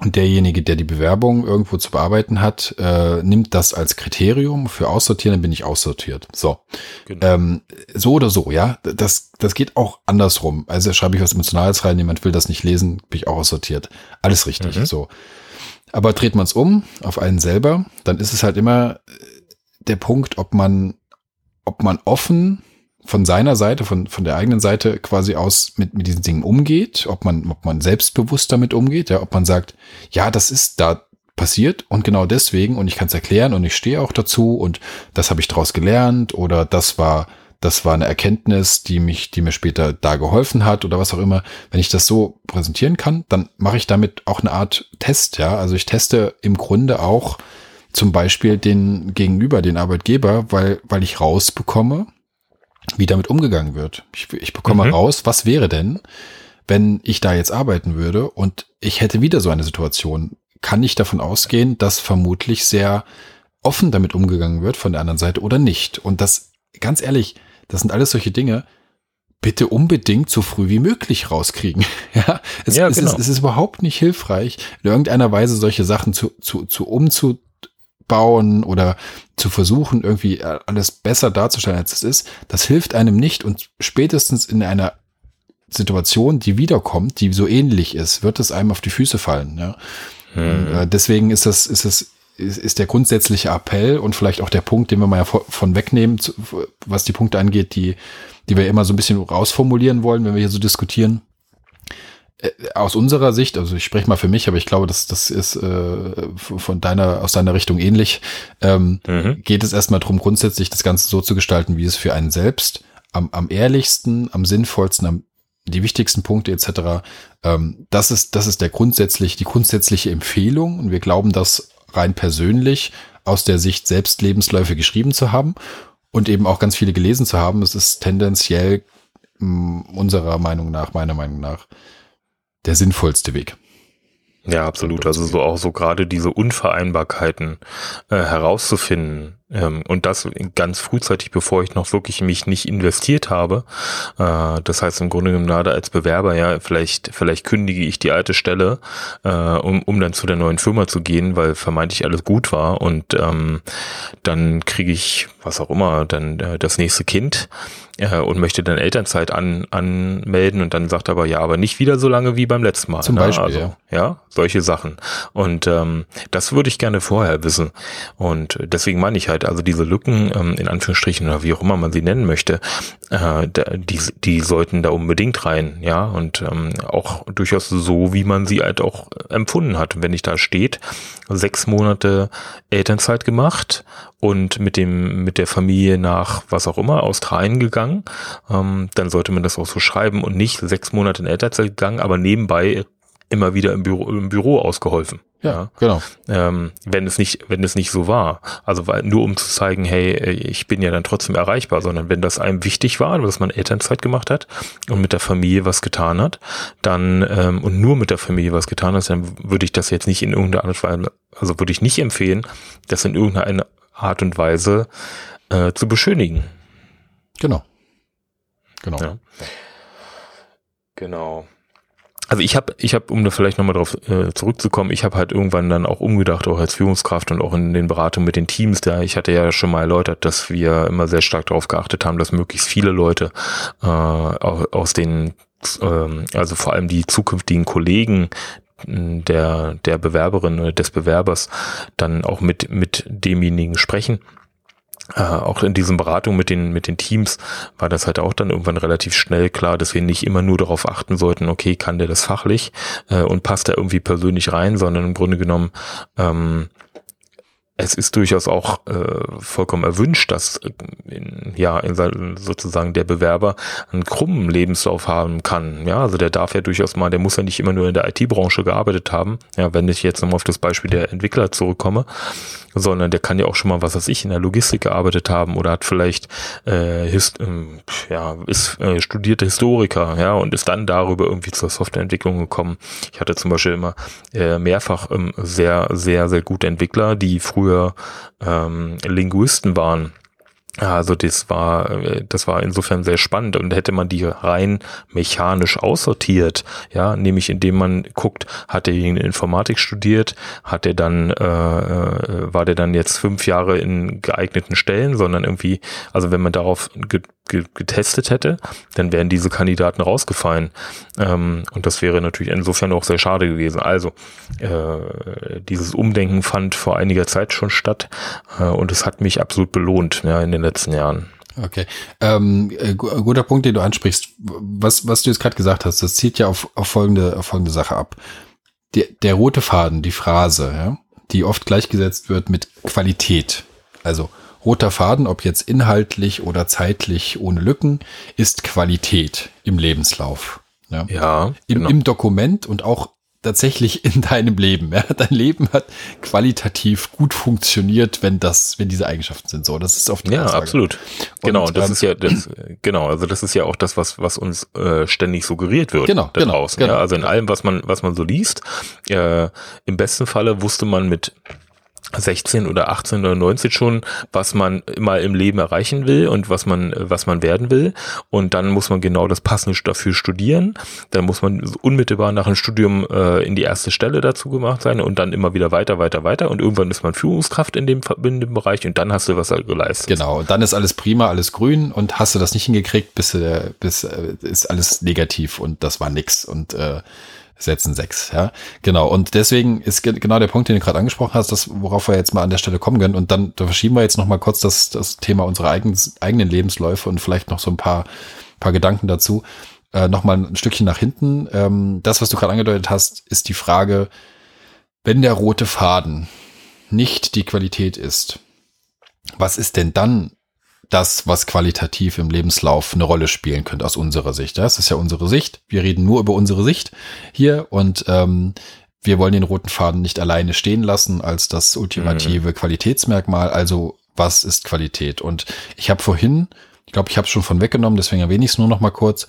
und derjenige, der die Bewerbung irgendwo zu bearbeiten hat, äh, nimmt das als Kriterium für aussortieren, dann bin ich aussortiert. So. Genau. Ähm, so oder so, ja. Das, das geht auch andersrum. Also schreibe ich was Emotionales rein, jemand will das nicht lesen, bin ich auch aussortiert. Alles richtig. Mhm. So. Aber dreht man es um auf einen selber, dann ist es halt immer der Punkt, ob man, ob man offen von seiner Seite, von, von der eigenen Seite quasi aus mit, mit diesen Dingen umgeht, ob man, ob man selbstbewusst damit umgeht, ja, ob man sagt, ja, das ist da passiert und genau deswegen und ich kann es erklären und ich stehe auch dazu und das habe ich daraus gelernt oder das war das war eine Erkenntnis, die mich, die mir später da geholfen hat oder was auch immer. Wenn ich das so präsentieren kann, dann mache ich damit auch eine Art Test, ja. Also ich teste im Grunde auch zum Beispiel den Gegenüber, den Arbeitgeber, weil, weil ich rausbekomme, wie damit umgegangen wird. Ich, ich bekomme mhm. raus, was wäre denn, wenn ich da jetzt arbeiten würde und ich hätte wieder so eine Situation. Kann ich davon ausgehen, dass vermutlich sehr offen damit umgegangen wird von der anderen Seite oder nicht? Und das, ganz ehrlich, Das sind alles solche Dinge, bitte unbedingt so früh wie möglich rauskriegen. *laughs* Ja, es, Ja, es, genau. ist, es ist überhaupt nicht hilfreich, in irgendeiner Weise solche Sachen zu, zu, zu umzubauen oder zu versuchen, irgendwie äh, alles besser darzustellen, als es ist. Das hilft einem nicht und spätestens in einer Situation, die wiederkommt, die so ähnlich ist, wird es einem auf die Füße fallen. Ja? Und, äh, deswegen ist das, ist es, ist, ist der grundsätzliche Appell und vielleicht auch der Punkt, den wir mal ja von, von wegnehmen, zu, was die Punkte angeht, die, die wir immer so ein bisschen rausformulieren wollen, wenn wir hier so diskutieren. Äh, Aus unserer Sicht, also ich spreche mal für mich, aber ich glaube, das, das ist äh, von deiner, aus deiner Richtung ähnlich, ähm, Mhm. geht es erstmal darum, grundsätzlich das Ganze so zu gestalten, wie es für einen selbst am, am ehrlichsten, am sinnvollsten, am die wichtigsten Punkte etc. Ähm, das ist das ist der grundsätzlich die grundsätzliche Empfehlung und wir glauben, das rein persönlich aus der Sicht selbst Lebensläufe geschrieben zu haben und eben auch ganz viele gelesen zu haben. Es ist tendenziell mh, unserer Meinung nach, meiner Meinung nach, der sinnvollste Weg. Ja, absolut. Also so auch so gerade diese Unvereinbarkeiten äh, herauszufinden und das ganz frühzeitig, bevor ich noch wirklich mich nicht investiert habe. Äh, das heißt im Grunde genommen gerade als Bewerber, ja, vielleicht vielleicht kündige ich die alte Stelle, äh, um um dann zu der neuen Firma zu gehen, weil vermeintlich alles gut war und ähm, dann kriege ich was auch immer dann äh, das nächste Kind äh, und möchte dann Elternzeit an, anmelden und dann sagt er aber ja, aber nicht wieder so lange wie beim letzten Mal. Zum ne? Beispiel, also, ja. ja, solche Sachen. Und ähm, das würde ich gerne vorher wissen. Und deswegen meine ich halt, also diese Lücken, ähm, in Anführungsstrichen oder wie auch immer man sie nennen möchte, äh, die, die sollten da unbedingt rein, ja. Und ähm, auch durchaus so, wie man sie halt auch empfunden hat. Wenn ich da steht, sechs Monate Elternzeit gemacht und mit dem mit der Familie nach was auch immer Australien gegangen, ähm, dann sollte man das auch so schreiben und nicht sechs Monate in Elternzeit gegangen, aber nebenbei immer wieder im Büro, im Büro ausgeholfen. Ja, genau. Ähm, wenn es nicht, wenn es nicht so war. Also weil, nur um zu zeigen, hey, ich bin ja dann trotzdem erreichbar, sondern wenn das einem wichtig war, dass man Elternzeit gemacht hat und mit der Familie was getan hat, dann ähm, und nur mit der Familie was getan hat, dann würde ich das jetzt nicht in irgendeiner Art und Weise, also würde ich nicht empfehlen, das in irgendeiner Art und Weise äh, zu beschönigen. Genau. Genau. Ja. Genau. Also ich habe, ich habe, um da vielleicht nochmal drauf äh, zurückzukommen, ich habe halt irgendwann dann auch umgedacht, auch als Führungskraft und auch in den Beratungen mit den Teams, da. Ich hatte ja schon mal erläutert, dass wir immer sehr stark darauf geachtet haben, dass möglichst viele Leute äh, au- aus den, ähm, also vor allem die zukünftigen Kollegen der der Bewerberin oder des Bewerbers dann auch mit mit demjenigen sprechen äh, auch in diesen Beratungen mit den, mit den Teams war das halt auch dann irgendwann relativ schnell klar, dass wir nicht immer nur darauf achten sollten, okay, kann der das fachlich äh, und passt er irgendwie persönlich rein, sondern im Grunde genommen ähm, es ist durchaus auch äh, vollkommen erwünscht, dass äh, in, ja in, sozusagen der Bewerber einen krummen Lebenslauf haben kann. Ja, also der darf ja durchaus mal, der muss ja nicht immer nur in der IT-Branche gearbeitet haben. Ja, wenn ich jetzt nochmal auf das Beispiel der Entwickler zurückkomme, sondern der kann ja auch schon mal, was weiß ich, in der Logistik gearbeitet haben oder hat vielleicht äh, hist ähm, ja, ist äh, studierte Historiker, ja, und ist dann darüber irgendwie zur Softwareentwicklung gekommen. Ich hatte zum Beispiel immer äh, mehrfach ähm, sehr, sehr, sehr gute Entwickler, die früher ähm, Linguisten waren. Also das war, äh, das war insofern sehr spannend und hätte man die rein mechanisch aussortiert, ja, nämlich indem man guckt, hat derjenige Informatik studiert, hat er dann, äh, äh, war der dann jetzt fünf Jahre in geeigneten Stellen, sondern irgendwie, also wenn man darauf getestet hätte, dann wären diese Kandidaten rausgefallen. Ähm, und das wäre natürlich insofern auch sehr schade gewesen. Also äh, dieses Umdenken fand vor einiger Zeit schon statt äh, und es hat mich absolut belohnt ja, in den letzten Jahren. Okay. Ähm, äh, gu- guter Punkt, den du ansprichst. Was, was du jetzt gerade gesagt hast, das zielt ja auf, auf, folgende, auf folgende Sache ab. Der, der rote Faden, die Phrase, ja, die oft gleichgesetzt wird mit Qualität. Also roter Faden, ob jetzt inhaltlich oder zeitlich ohne Lücken, ist Qualität im Lebenslauf. Ja. Ja, Im, genau. Im Dokument und auch tatsächlich *laughs* in deinem Leben. Ja? Dein Leben hat qualitativ gut funktioniert, wenn das, wenn diese Eigenschaften sind. So, das ist oft die ja, Aussage. absolut. Genau, Und, das ähm, ist ja das, genau, also das ist ja auch das, was was uns äh, ständig suggeriert wird Genau, da genau, draußen. genau. Ja, also in allem, was man was man so liest, äh, im besten Falle wusste man mit 16 oder 18 oder 19 schon, was man mal im Leben erreichen will und was man, was man werden will. Und dann muss man genau das Passende dafür studieren. Dann muss man unmittelbar nach dem Studium äh, in die erste Stelle dazu gemacht sein und dann immer wieder weiter, weiter, weiter. Und irgendwann ist man Führungskraft in dem, in dem Bereich und dann hast du was geleistet. Genau, und dann ist alles prima, alles grün und hast du das nicht hingekriegt, bis, bis äh, ist alles negativ und das war nix. Und äh, setzen sechs, ja. Genau. Und deswegen ist genau der Punkt, den du gerade angesprochen hast, das, worauf wir jetzt mal an der Stelle kommen können. Und dann da verschieben wir jetzt noch mal kurz das, das Thema unserer eigenen, eigenen Lebensläufe und vielleicht noch so ein paar, paar Gedanken dazu. Äh, noch mal ein Stückchen nach hinten. Ähm, das, was du gerade angedeutet hast, ist die Frage, wenn der rote Faden nicht die Qualität ist, was ist denn dann das, was qualitativ im Lebenslauf eine Rolle spielen könnte aus unserer Sicht. Das ist ja unsere Sicht. Wir reden nur über unsere Sicht hier und ähm, wir wollen den roten Faden nicht alleine stehen lassen als das ultimative mhm. Qualitätsmerkmal. Also was ist Qualität? Und ich habe vorhin, ich glaube, ich habe es schon von weggenommen, deswegen erwähne ich es nur noch mal kurz,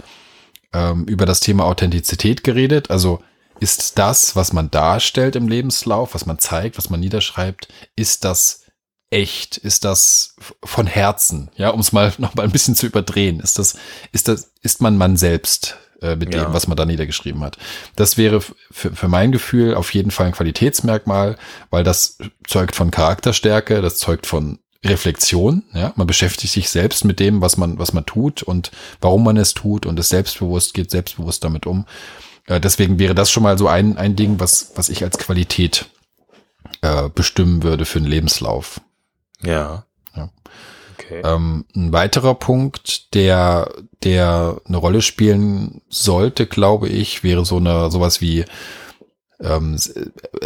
ähm, über das Thema Authentizität geredet. Also ist das, was man darstellt im Lebenslauf, was man zeigt, was man niederschreibt, ist das echt? Ist das von Herzen? Ja, um es mal *laughs* noch mal ein bisschen zu überdrehen. Ist das, ist das, ist man man selbst äh, mit ja. dem, was man da niedergeschrieben hat? Das wäre für, mein Gefühl auf jeden Fall ein Qualitätsmerkmal, weil das zeugt von Charakterstärke, das zeugt von Reflexion, ja, man beschäftigt sich selbst mit dem, was man, was man tut und warum man es tut und ist selbstbewusst, geht selbstbewusst damit um. Äh, deswegen wäre das schon mal so ein, ein Ding, was, was ich als Qualität äh, bestimmen würde für einen Lebenslauf. Ja. ja. Okay. Ähm, ein weiterer Punkt, der, der eine Rolle spielen sollte, glaube ich, wäre so eine, sowas wie ähm,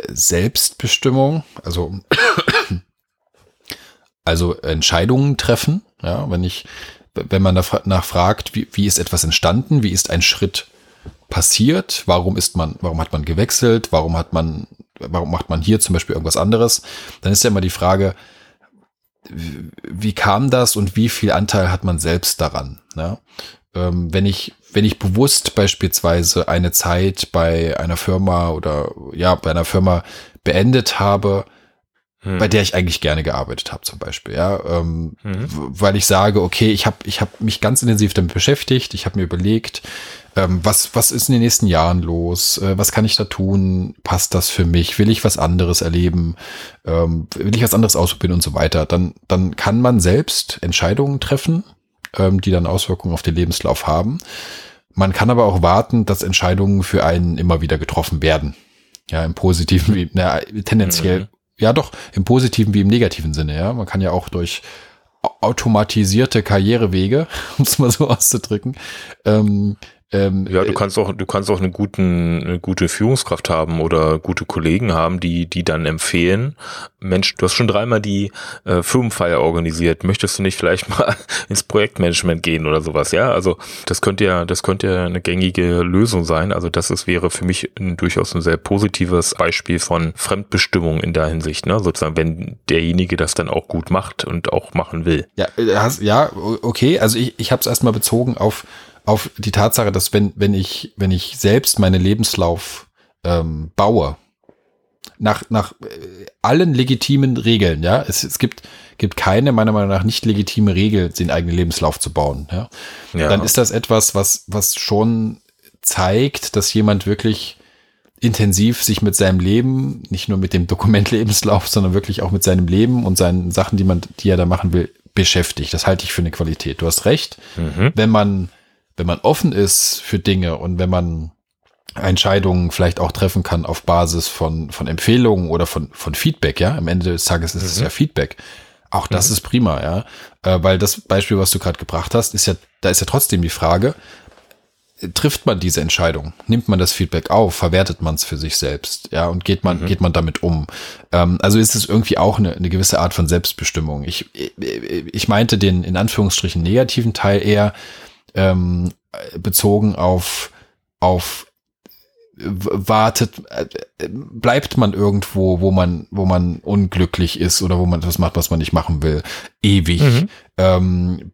Selbstbestimmung, also, *coughs* also Entscheidungen treffen. Ja, wenn ich, wenn man danach fragt, wie, wie ist etwas entstanden, wie ist ein Schritt passiert, warum ist man, warum hat man gewechselt, warum hat man, warum macht man hier zum Beispiel irgendwas anderes, dann ist ja immer die Frage, wie kam das und wie viel Anteil hat man selbst daran? Ne? Ähm, wenn ich, wenn ich bewusst beispielsweise eine Zeit bei einer Firma oder ja, bei einer Firma beendet habe, hm. bei der ich eigentlich gerne gearbeitet habe, zum Beispiel, ja, ähm, hm. weil ich sage, okay, ich habe ich hab mich ganz intensiv damit beschäftigt, ich habe mir überlegt, ähm, was, was ist in den nächsten Jahren los? Äh, was kann ich da tun? Passt das für mich? Will ich was anderes erleben? Ähm, will ich was anderes ausprobieren und so weiter? Dann, dann kann man selbst Entscheidungen treffen, ähm, die dann Auswirkungen auf den Lebenslauf haben. Man kann aber auch warten, dass Entscheidungen für einen immer wieder getroffen werden. Ja, im positiven wie, na, tendenziell, mhm. ja doch, im positiven wie im negativen Sinne, ja. Man kann ja auch durch automatisierte Karrierewege, *laughs* um es mal so auszudrücken, ähm, ähm, ja, du äh, kannst auch, du kannst auch eine, guten, eine gute Führungskraft haben oder gute Kollegen haben, die, die dann empfehlen, Mensch, du hast schon dreimal die äh, Firmenfeier organisiert, möchtest du nicht vielleicht *laughs* mal ins Projektmanagement gehen oder sowas, ja? Also das könnte ja, das könnte ja eine gängige Lösung sein. Also das ist, wäre für mich ein, durchaus ein sehr positives Beispiel von Fremdbestimmung in der Hinsicht, ne? Sozusagen, wenn derjenige das dann auch gut macht und auch machen will. Ja, äh, hast, ja, okay. Also ich, ich habe es erstmal bezogen auf auf die Tatsache, dass wenn, wenn ich, wenn ich selbst meinen Lebenslauf ähm, baue, nach, nach äh, allen legitimen Regeln, ja, es, es gibt, gibt keine, meiner Meinung nach, nicht legitime Regel, den eigenen Lebenslauf zu bauen, ja. ja. Dann ist das etwas, was, was schon zeigt, dass jemand wirklich intensiv sich mit seinem Leben, nicht nur mit dem Dokument Lebenslauf, sondern wirklich auch mit seinem Leben und seinen Sachen, die man, die er da machen will, beschäftigt. Das halte ich für eine Qualität. Du hast recht. Mhm. Wenn man wenn man offen ist für Dinge und wenn man Entscheidungen vielleicht auch treffen kann auf Basis von, von Empfehlungen oder von, von Feedback, ja. Am Ende des Tages ist mhm. es ja Feedback. Auch das mhm. ist prima, ja. Äh, weil das Beispiel, was du gerade gebracht hast, ist ja, da ist ja trotzdem die Frage, trifft man diese Entscheidung? Nimmt man das Feedback auf? Verwertet man es für sich selbst? Ja, und geht man, mhm. geht man damit um? Ähm, also ist es irgendwie auch eine, eine gewisse Art von Selbstbestimmung. Ich, ich meinte den in Anführungsstrichen negativen Teil eher, ähm, bezogen auf, auf wartet, äh, bleibt man irgendwo, wo man, wo man unglücklich ist oder wo man etwas macht, was man nicht machen will, ewig. Mhm. Ähm,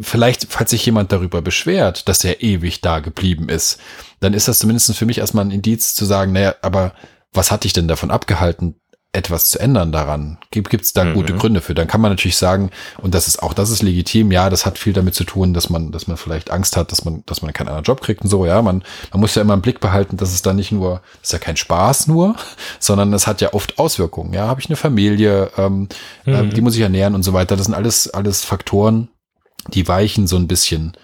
vielleicht, falls sich jemand darüber beschwert, dass er ewig da geblieben ist, dann ist das zumindest für mich erstmal ein Indiz zu sagen, naja, aber was hat dich denn davon abgehalten, etwas zu ändern daran? Gibt es da Mhm. gute Gründe für? Dann kann man natürlich sagen, und das ist auch, das ist legitim, ja, das hat viel damit zu tun, dass man, dass man vielleicht Angst hat, dass man, dass man keinen anderen Job kriegt und so, ja. Man, man muss ja immer im Blick behalten, dass es da nicht nur, das ist ja kein Spaß nur, *laughs* sondern es hat ja oft Auswirkungen. Ja, habe ich eine Familie, ähm, ähm, die muss ich ernähren und so weiter. Das sind alles, alles Faktoren, die weichen so ein bisschen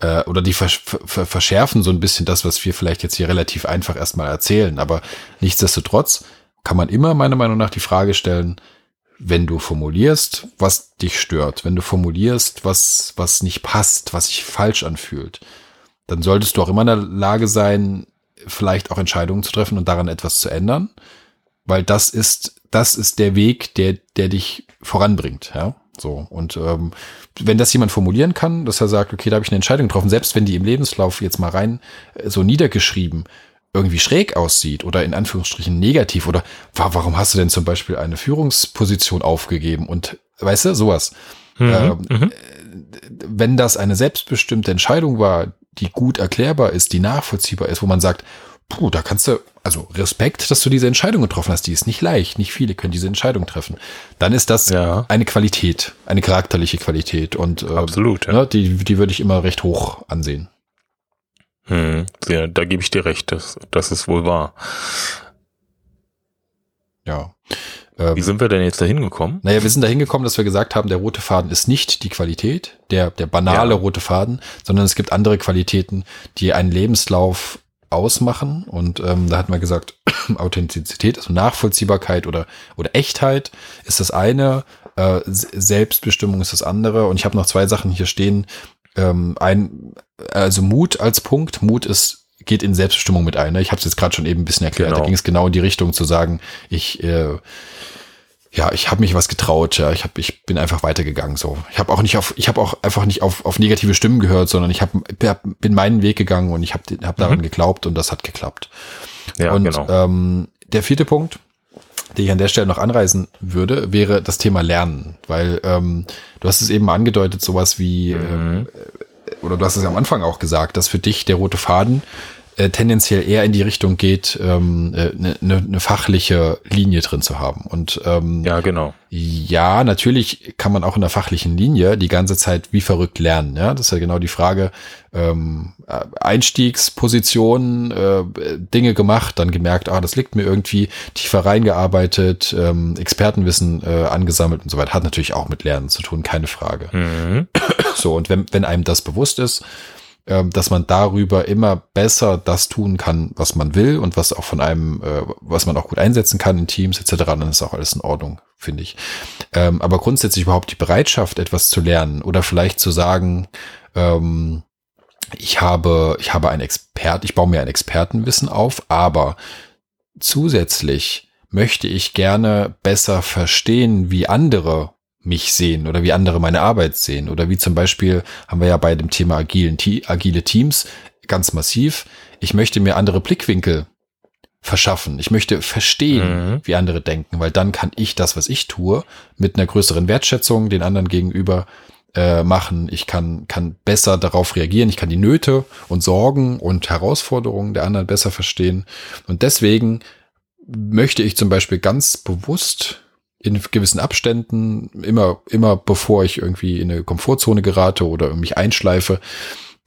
äh, oder die versch ver verschärfen so ein bisschen das, was wir vielleicht jetzt hier relativ einfach erstmal erzählen. Aber nichtsdestotrotz kann man immer meiner Meinung nach die Frage stellen, wenn du formulierst, was dich stört, wenn du formulierst, was, was nicht passt, was sich falsch anfühlt, dann solltest du auch immer in der Lage sein, vielleicht auch Entscheidungen zu treffen und daran etwas zu ändern, weil das ist, das ist der Weg, der, der dich voranbringt, ja. So. Und ähm, wenn das jemand formulieren kann, dass er sagt, okay, da habe ich eine Entscheidung getroffen, selbst wenn die im Lebenslauf jetzt mal rein äh, so niedergeschrieben irgendwie schräg aussieht oder in Anführungsstrichen negativ oder wa warum hast du denn zum Beispiel eine Führungsposition aufgegeben und weißt du, sowas. Ähm, Mhm. wenn das eine selbstbestimmte Entscheidung war, die gut erklärbar ist, die nachvollziehbar ist, wo man sagt, puh, da kannst du, also Respekt, dass du diese Entscheidung getroffen hast, die ist nicht leicht, nicht viele können diese Entscheidung treffen, dann ist das Ja. eine Qualität, eine charakterliche Qualität und äh, Absolut, ja. ne, die, die würde ich immer recht hoch ansehen. Hm, ja, da gebe ich dir recht, das, das ist wohl wahr. Ja. Ähm, Wie sind wir denn jetzt da hingekommen? Naja, wir sind da hingekommen, dass wir gesagt haben, der rote Faden ist nicht die Qualität, der, der banale Ja. rote Faden, sondern es gibt andere Qualitäten, die einen Lebenslauf ausmachen. Und ähm, da hat man gesagt, *clears throat* Authentizität, also Nachvollziehbarkeit oder, oder Echtheit ist das eine, äh, Selbstbestimmung ist das andere. Und ich habe noch zwei Sachen hier stehen. Ähm, ein, also Mut als Punkt. Mut ist geht in Selbstbestimmung mit ein. Ne? Ich habe es jetzt gerade schon eben ein bisschen erklärt. Da Genau. ging es genau in die Richtung zu sagen, ich äh, ja, ich habe mich was getraut, ja, ich habe ich bin einfach weitergegangen so. Ich habe auch nicht auf ich habe auch einfach nicht auf auf negative Stimmen gehört, sondern ich habe bin meinen Weg gegangen und ich habe hab daran geglaubt und das hat geklappt. Ja, und genau. ähm, der vierte Punkt, den ich an der Stelle noch anreißen würde, wäre das Thema Lernen, weil ähm, du hast es eben angedeutet, sowas wie ähm, oder du hast es ja am Anfang auch gesagt, dass für dich der rote Faden äh, tendenziell eher in die Richtung geht, ähm, eine äh, ne, ne fachliche Linie drin zu haben. Und ähm, ja, genau. ja, natürlich kann man auch in der fachlichen Linie die ganze Zeit wie verrückt lernen. Ja, das ist ja genau die Frage. Ähm, äh, Einstiegsposition, äh, Dinge gemacht, dann gemerkt, ah, das liegt mir irgendwie tiefer reingearbeitet, ähm, Expertenwissen äh, angesammelt und so weiter. Hat natürlich auch mit Lernen zu tun, keine Frage. Mhm. So, und wenn, wenn einem das bewusst ist, ähm, dass man darüber immer besser das tun kann, was man will und was auch von einem, äh, was man auch gut einsetzen kann in Teams etc., dann ist auch alles in Ordnung, finde ich. Ähm, aber grundsätzlich überhaupt die Bereitschaft, etwas zu lernen oder vielleicht zu sagen, ähm, ich habe, ich habe ein Expert, ich baue mir ein Expertenwissen auf, aber zusätzlich möchte ich gerne besser verstehen, wie andere mich sehen oder wie andere meine Arbeit sehen oder wie zum Beispiel haben wir ja bei dem Thema agilen, agile Teams ganz massiv. Ich möchte mir andere Blickwinkel verschaffen. Ich möchte verstehen, Mhm. wie andere denken, weil dann kann ich das, was ich tue, mit einer größeren Wertschätzung den anderen gegenüber äh, machen. Ich kann, kann besser darauf reagieren. Ich kann die Nöte und Sorgen und Herausforderungen der anderen besser verstehen. Und deswegen möchte ich zum Beispiel ganz bewusst in gewissen Abständen, immer, immer bevor ich irgendwie in eine Komfortzone gerate oder mich einschleife,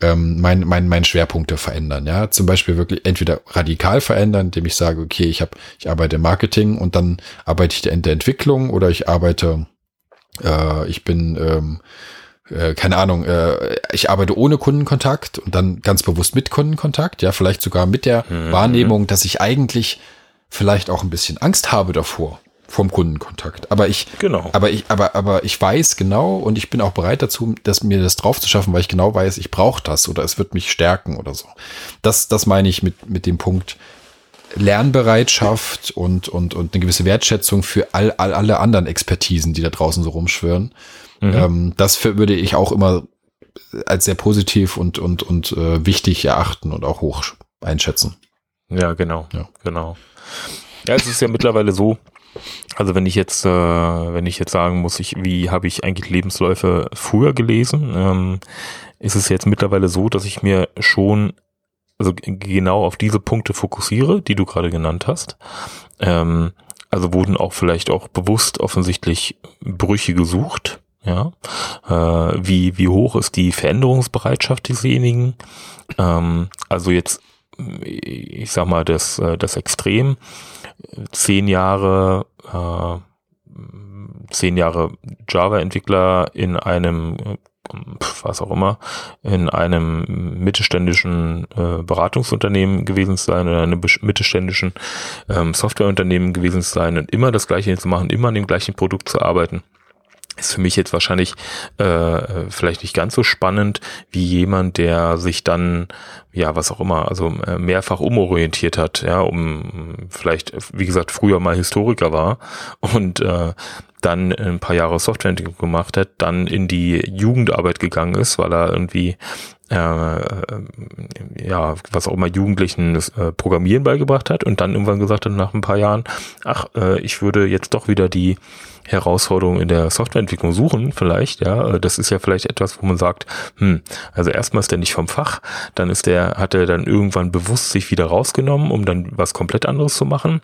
ähm, mein, mein, meine Schwerpunkte verändern. Ja, zum Beispiel wirklich entweder radikal verändern, indem ich sage, okay, ich habe, ich arbeite im Marketing und dann arbeite ich in der Entwicklung oder ich arbeite, äh, ich bin ähm, äh, keine Ahnung, äh, ich arbeite ohne Kundenkontakt und dann ganz bewusst mit Kundenkontakt, ja, vielleicht sogar mit der Mhm. Wahrnehmung, dass ich eigentlich vielleicht auch ein bisschen Angst habe davor vom Kundenkontakt. Aber ich, Genau. aber ich, aber, aber ich weiß genau und ich bin auch bereit dazu, dass mir das drauf zu schaffen, weil ich genau weiß, ich brauche das oder es wird mich stärken oder so. Das, das meine ich mit, mit dem Punkt Lernbereitschaft und, und, und eine gewisse Wertschätzung für all, all, alle anderen Expertisen, die da draußen so rumschwören. Mhm. Ähm, das für, würde ich auch immer als sehr positiv und, und, und äh, wichtig erachten und auch hoch einschätzen. Ja, genau. Ja. Genau. Ja, es ist ja mittlerweile so, also wenn ich jetzt, äh, wenn ich jetzt sagen muss, ich, wie habe ich eigentlich Lebensläufe früher gelesen, ähm, ist es jetzt mittlerweile so, dass ich mir schon also genau auf diese Punkte fokussiere, die du gerade genannt hast. Ähm, Also wurden auch vielleicht auch bewusst offensichtlich Brüche gesucht. Ja, äh, wie wie hoch ist die Veränderungsbereitschaft desjenigen? Ähm, also jetzt, ich sag mal das äh, das Extrem zehn Jahre äh, zehn Jahre Java-Entwickler in einem was auch immer, in einem mittelständischen äh, Beratungsunternehmen gewesen sein oder einem mittelständischen ähm, Softwareunternehmen gewesen sein und immer das Gleiche zu machen, immer an dem gleichen Produkt zu arbeiten ist für mich jetzt wahrscheinlich äh, vielleicht nicht ganz so spannend wie jemand, der sich dann ja was auch immer, also äh, mehrfach umorientiert hat, ja, um vielleicht wie gesagt früher mal Historiker war und äh, dann ein paar Jahre Softwareentwicklung gemacht hat, dann in die Jugendarbeit gegangen ist, weil er irgendwie äh, ja, was auch immer Jugendlichen das äh, Programmieren beigebracht hat und dann irgendwann gesagt hat nach ein paar Jahren, ach, äh, ich würde jetzt doch wieder die Herausforderungen in der Softwareentwicklung suchen, vielleicht, ja. Äh, das ist ja vielleicht etwas, wo man sagt, hm, also erstmal ist der nicht vom Fach, dann ist der, hat er dann irgendwann bewusst sich wieder rausgenommen, um dann was komplett anderes zu machen.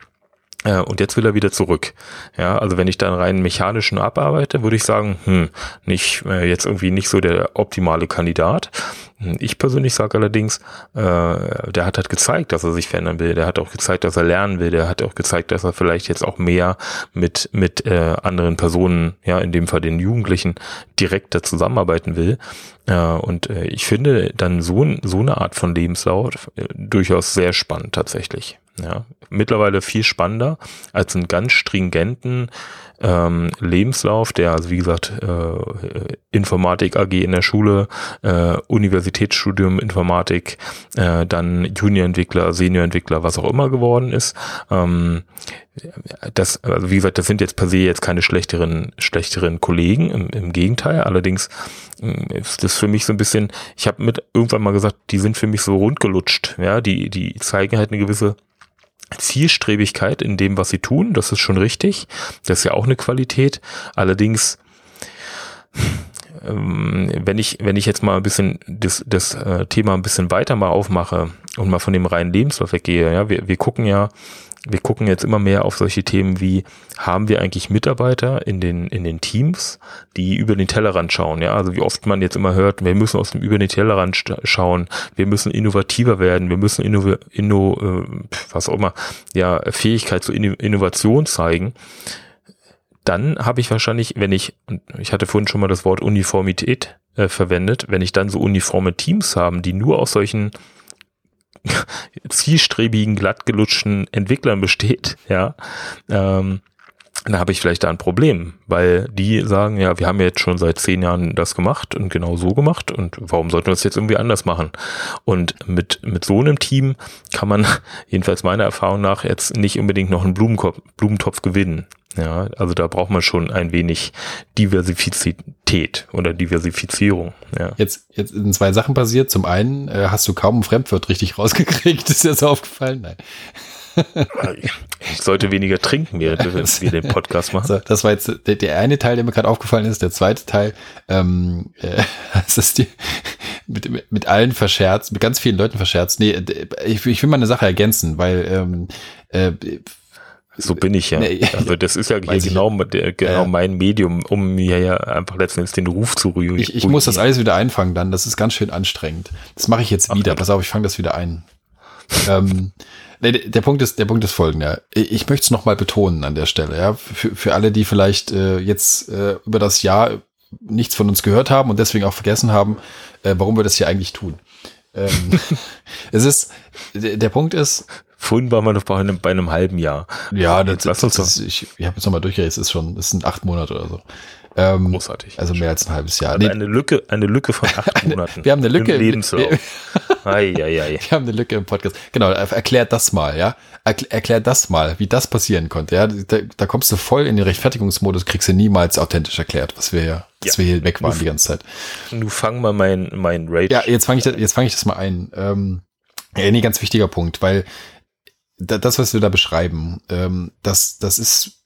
Äh, und jetzt will er wieder zurück. Ja, also wenn ich dann rein mechanischen abarbeite, würde ich sagen, hm, nicht äh, jetzt irgendwie nicht so der optimale Kandidat. Hm, ich persönlich sage allerdings, äh, der hat halt gezeigt, dass er sich verändern will. Der hat auch gezeigt, dass er lernen will. Der hat auch gezeigt, dass er vielleicht jetzt auch mehr mit mit äh, anderen Personen, ja, in dem Fall den Jugendlichen, direkter zusammenarbeiten will. Äh, und äh, ich finde dann so, so eine Art von Lebenslauf äh, durchaus sehr spannend tatsächlich. Ja, mittlerweile viel spannender als einen ganz stringenten ähm, Lebenslauf, der, also wie gesagt, äh, Informatik AG in der Schule, äh, Universitätsstudium Informatik, äh, dann Juniorentwickler, Seniorentwickler, was auch immer geworden ist. Ähm, das, also wie gesagt, das sind jetzt per se jetzt keine schlechteren, schlechteren Kollegen, im, im Gegenteil. Allerdings äh, ist das für mich so ein bisschen, ich habe mit irgendwann mal gesagt, die sind für mich so rundgelutscht. Ja, die, die zeigen halt eine gewisse Zielstrebigkeit in dem, was sie tun. Das ist schon richtig. Das ist ja auch eine Qualität. Allerdings, ähm, wenn ich, wenn ich jetzt mal ein bisschen das, das äh, Thema ein bisschen weiter mal aufmache und mal von dem reinen Lebenslauf weggehe, ja, wir, wir gucken ja, wir gucken jetzt immer mehr auf solche Themen wie, haben wir eigentlich Mitarbeiter in den, in den Teams, die über den Tellerrand schauen? Ja, also wie oft man jetzt immer hört, wir müssen aus dem über den Tellerrand schauen, wir müssen innovativer werden, wir müssen inno, inno äh, was auch immer, ja, Fähigkeit zur Innovation zeigen. Dann habe ich wahrscheinlich, wenn ich, ich hatte vorhin schon mal das Wort Uniformität äh, verwendet, wenn ich dann so uniforme Teams haben, die nur aus solchen *laughs* zielstrebigen, glattgelutschten Entwicklern besteht, ja, ähm, dann habe ich vielleicht da ein Problem, weil die sagen, ja, wir haben jetzt schon seit zehn Jahren das gemacht und genau so gemacht und warum sollten wir es jetzt irgendwie anders machen? Und mit, mit so einem Team kann man, *laughs* jedenfalls meiner Erfahrung nach, jetzt nicht unbedingt noch einen Blumentopf, Blumentopf gewinnen. Ja, also da braucht man schon ein wenig Diversifizität oder Diversifizierung. Ja. Jetzt, jetzt sind zwei Sachen passiert. Zum einen äh, hast du kaum ein Fremdwort richtig rausgekriegt. *laughs* Ist dir das aufgefallen? Nein. Ich sollte weniger trinken, während wir den Podcast machen. So, das war jetzt der, der, eine Teil, der mir gerade aufgefallen ist. Der zweite Teil, ähm, äh, *laughs* das ist die, mit, mit allen verscherzt, mit ganz vielen Leuten verscherzt. Nee, ich, ich will mal eine Sache ergänzen, weil ähm, äh, so bin ich ja. Nee, also das ist ja hier genau, der, genau ja. mein Medium, um mir ja einfach letztendlich den Ruf zu rühren. Ich, ich muss das alles wieder einfangen dann. Das ist ganz schön anstrengend. Das mache ich jetzt wieder. Ach, Pass auf, ich fange das wieder ein. ähm, nee, der Punkt ist, der Punkt ist folgender. Ich möchte es nochmal betonen an der Stelle. Ja, für, für alle, die vielleicht äh, jetzt äh, über das Jahr nichts von uns gehört haben und deswegen auch vergessen haben, äh, warum wir das hier eigentlich tun. Ähm, *laughs* es ist, der Punkt ist, Vorhin waren wir noch bei einem, bei einem halben Jahr. Ja, das, das, das ist, ich, ich habe jetzt nochmal durchgerechnet, es ist schon, es sind acht Monate oder so. Ähm, Großartig. Also mehr als ein halbes Jahr. Also eine Lücke, eine Lücke von acht *laughs* Monaten. wir haben eine Lücke im Lebenslauf. Wir, ei, ei, ei. *laughs* wir haben eine Lücke im Podcast. Genau, erklärt das mal, ja. erklärt das mal, wie das passieren konnte. Ja, da, da kommst du voll in den Rechtfertigungsmodus, kriegst du niemals authentisch erklärt, was wir, ja. dass wir hier weg waren die ganze Zeit. Du fang mal mein, mein Rage. Ja, jetzt fange ich, das, jetzt fange ich das mal ein. Ähm, ja, nee, ganz wichtiger Punkt, weil das, was wir da beschreiben, ähm, das, das ist